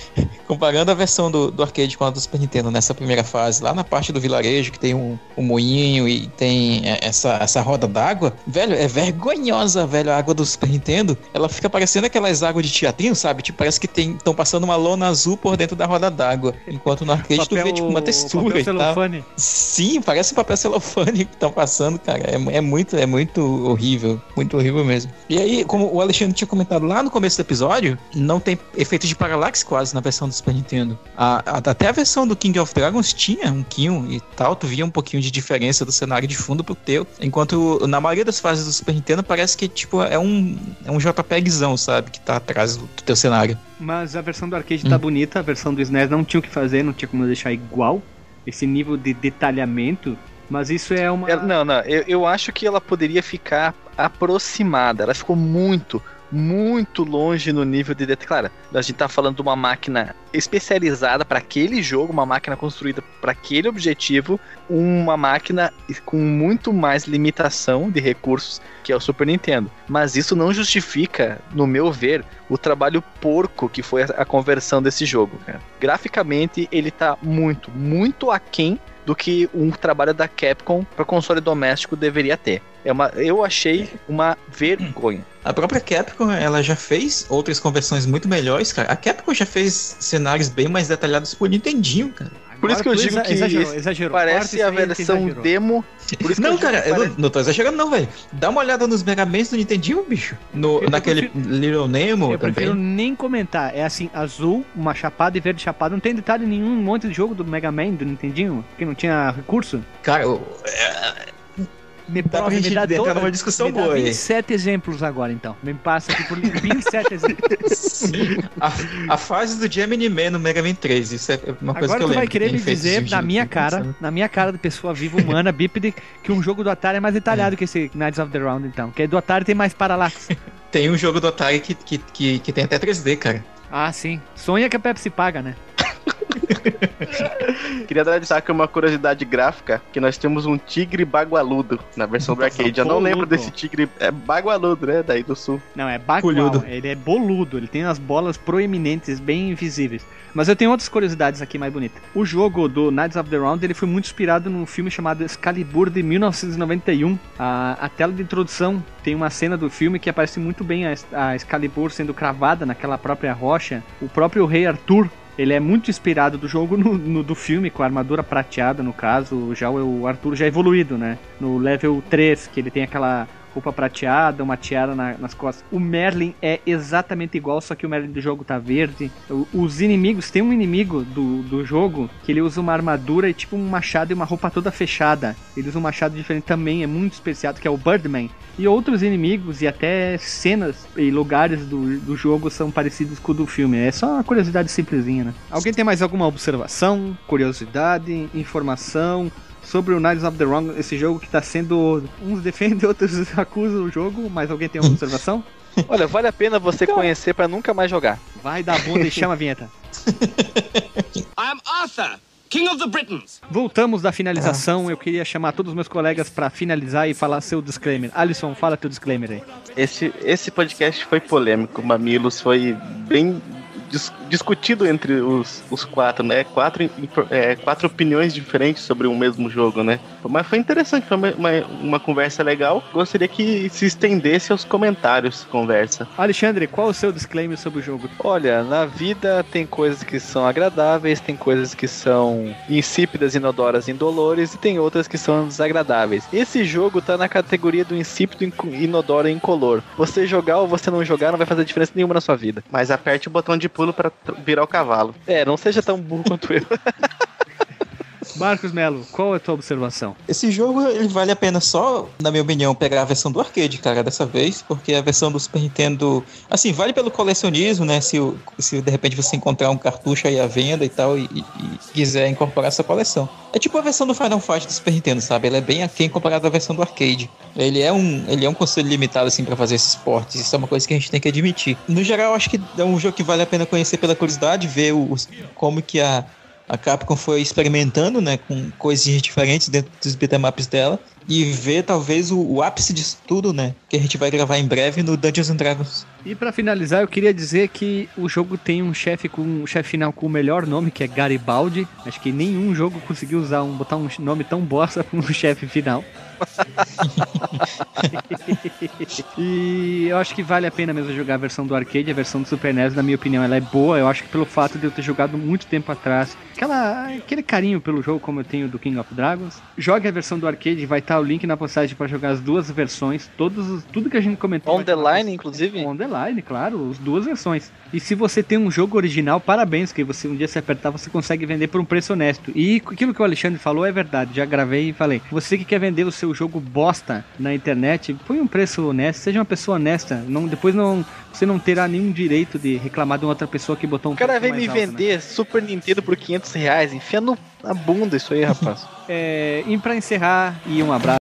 comparando a versão do, do arcade com a do Super Nintendo nessa primeira fase, lá na parte do vilarejo, que tem um, um moinho e tem é, essa, essa roda d'água, velho, é vergonhosa, velho, a água do Super Nintendo. Ela fica parecendo aquelas águas de teatrinho, sabe? Tipo, parece que estão passando uma lona azul por dentro da roda d'água. Enquanto no arcade tu vê, tipo, uma textura papel e tal. celofane. Sim, parece papel celofane que estão passando, cara. É, é muito, é muito horrível. Muito horrível mesmo. E aí, como o Alexandre tinha comentado lá no começo do episódio, não tem efeito de paralaxe quase na versão do Super Nintendo. A- a- até a versão do King of Dragons tinha um Kion e tal, tu via um pouquinho de diferença do cenário de fundo pro teu. Enquanto na maioria das fases do Super Nintendo parece que tipo é um, é um JPEGzão, sabe? Que tá atrás do, do teu cenário. Mas a versão do arcade tá Hum. bonita, a versão do SNES não tinha o que fazer, não tinha como deixar igual. Esse nível de detalhamento. Mas isso é uma. Não, não, eu, eu acho que ela poderia ficar aproximada. Ela ficou muito, muito longe no nível de detalhe. Claro, a gente tá falando de uma máquina especializada para aquele jogo, uma máquina construída para aquele objetivo, uma máquina com muito mais limitação de recursos que é o Super Nintendo. Mas isso não justifica, no meu ver, o trabalho porco que foi a, conversão desse jogo. Cara. Graficamente, ele tá muito, muito aquém do que um trabalho da Capcom para console doméstico deveria ter. É uma, eu achei uma vergonha. A própria Capcom, ela já fez outras conversões muito melhores, cara. A Capcom já fez cenários bem mais detalhados pro Nintendinho, cara. Por isso que eu Agora digo exa- que exagerou, exagerou. Parece a versão exagerou. demo. Por isso que Não, eu cara, eu parece- não, não tô exagerando, não, velho. Dá uma olhada nos Mega Mans do Nintendinho, bicho. No, Eu naquele Little Nemo Eu prefiro também. nem comentar. É assim, azul, uma chapada e verde chapada. Não tem detalhe nenhum, um monte de jogo do Mega Man, do Nintendinho, que não tinha recurso. Cara, eu- Me Dá prova, gente me dá entrar toda- numa discussão me dá boa aí. 27 exemplos agora, então. Me passa aqui por 27 exemplos. a, a fase do Gemini Man no Mega Man 3, isso é uma coisa Agora que eu tu vai lembro. querer me dizer na minha cara, na minha cara de pessoa viva, humana, bípede, que um jogo do Atari é mais detalhado que esse Knights of the Round, então. Que do Atari tem mais paralaxe. Tem um jogo do Atari que, que, que, que tem até 3D, cara. Ah, sim. Sonha que a Pepsi paga, né? Queria dar destaque uma curiosidade gráfica, que nós temos um tigre bagualudo na versão do arcade. Eu não lembro desse tigre. É bagualudo, né? Daí do sul. Não, é bagual. Colhudo. Ele é boludo. Ele tem as bolas proeminentes, bem visíveis. Mas eu tenho outras curiosidades aqui mais bonitas. O jogo do Knights of the Round ele foi muito inspirado num filme chamado Excalibur de 1991. A, a tela de introdução tem uma cena do filme que aparece muito bem a, a Excalibur sendo cravada naquela própria rocha. O próprio rei Arthur ele é muito inspirado do jogo no, no- do filme, com a armadura prateada, no caso. Já o, o Arthur já evoluído, né? No level 3, que ele tem aquela roupa prateada, uma tiara na- nas costas. O Merlin é exatamente igual, só que o Merlin do jogo tá verde. Os inimigos, tem um inimigo do, do jogo que ele usa uma armadura e tipo um machado e uma roupa toda fechada. Ele usa um machado diferente também, é muito especial, que é o Birdman. E outros inimigos e até cenas e lugares do, do jogo são parecidos com o do filme. É só uma curiosidade simplesinha, né? Alguém tem mais alguma observação, curiosidade, informação sobre o Knights of the Round, esse jogo que tá sendo. Uns defendem, outros acusam o jogo, mas alguém tem alguma observação? Olha, vale a pena você conhecer pra nunca mais jogar. Vai dar bunda e chama a vinheta. I am Arthur, King of the Britons. Voltamos da finalização. Eu queria chamar todos os meus colegas pra finalizar e falar seu disclaimer. Alisson, fala teu disclaimer aí. Esse, esse podcast foi polêmico. Mamilos foi bem dis- discutido entre os, os quatro, né? Quatro, é, quatro opiniões diferentes sobre o mesmo jogo, né? Mas foi interessante, foi uma, uma, uma conversa legal. Gostaria que se estendesse aos comentários conversa. Alexandre, qual o seu disclaimer sobre o jogo? Olha, na vida tem coisas que são agradáveis, tem coisas que são insípidas, inodoras, indolores e tem outras que são desagradáveis. Esse jogo tá na categoria do insípido, inodoro e incolor. Você jogar ou você não jogar não vai fazer diferença nenhuma na sua vida. Mas aperte o botão de pulo para virar o cavalo. É, não seja tão burro quanto eu. Marcos Melo, qual é a tua observação? Esse jogo ele vale a pena só, na minha opinião, pegar a versão do arcade, cara, dessa vez, porque a versão do Super Nintendo, assim, vale pelo colecionismo, né? Se, se de repente você encontrar um cartucho aí à venda e tal e, e- quiser incorporar essa coleção. É tipo a versão do Final Fight do Super Nintendo, sabe? Ela é bem aquém comparada à versão do arcade. Ele é um, ele é um console limitado assim para fazer esses portes, isso é uma coisa que a gente tem que admitir. No geral, acho que é um jogo que vale a pena conhecer pela curiosidade, ver os, como que a a Capcom foi experimentando, né, com coisinhas diferentes dentro dos beatemaps dela e ver talvez o, o ápice disso tudo, né, que a gente vai gravar em breve no Dungeons and Dragons. E pra finalizar, eu queria dizer que o jogo tem um chefe com um chefe final com o melhor nome, que é Garibaldi. Acho que nenhum jogo conseguiu usar um botar um nome tão bosta pra um chefe final. e eu acho que vale a pena mesmo jogar a versão do arcade, a versão do Super NES, na minha opinião, ela é boa. Eu acho que pelo fato de eu ter jogado muito tempo atrás, aquela, aquele carinho pelo jogo como eu tenho do King of Dragons. Jogue a versão do arcade, vai estar o link na postagem para jogar as duas versões, todos, os- tudo que a gente comentou. On the line, inclusive. On the line, claro, as duas versões. E se você tem um jogo original, parabéns, que você um dia se apertar, você consegue vender por um preço honesto. E aquilo que o Alexandre falou é verdade, já gravei e falei. Você que quer vender o seu jogo bosta na internet, põe um preço honesto, seja uma pessoa honesta. Não, depois não, você não terá nenhum direito de reclamar de uma outra pessoa que botou um O cara vem me alto, né? vender Super Nintendo por 500 reais. Enfia no, na bunda isso aí, rapaz. É, e pra encerrar, e um abraço.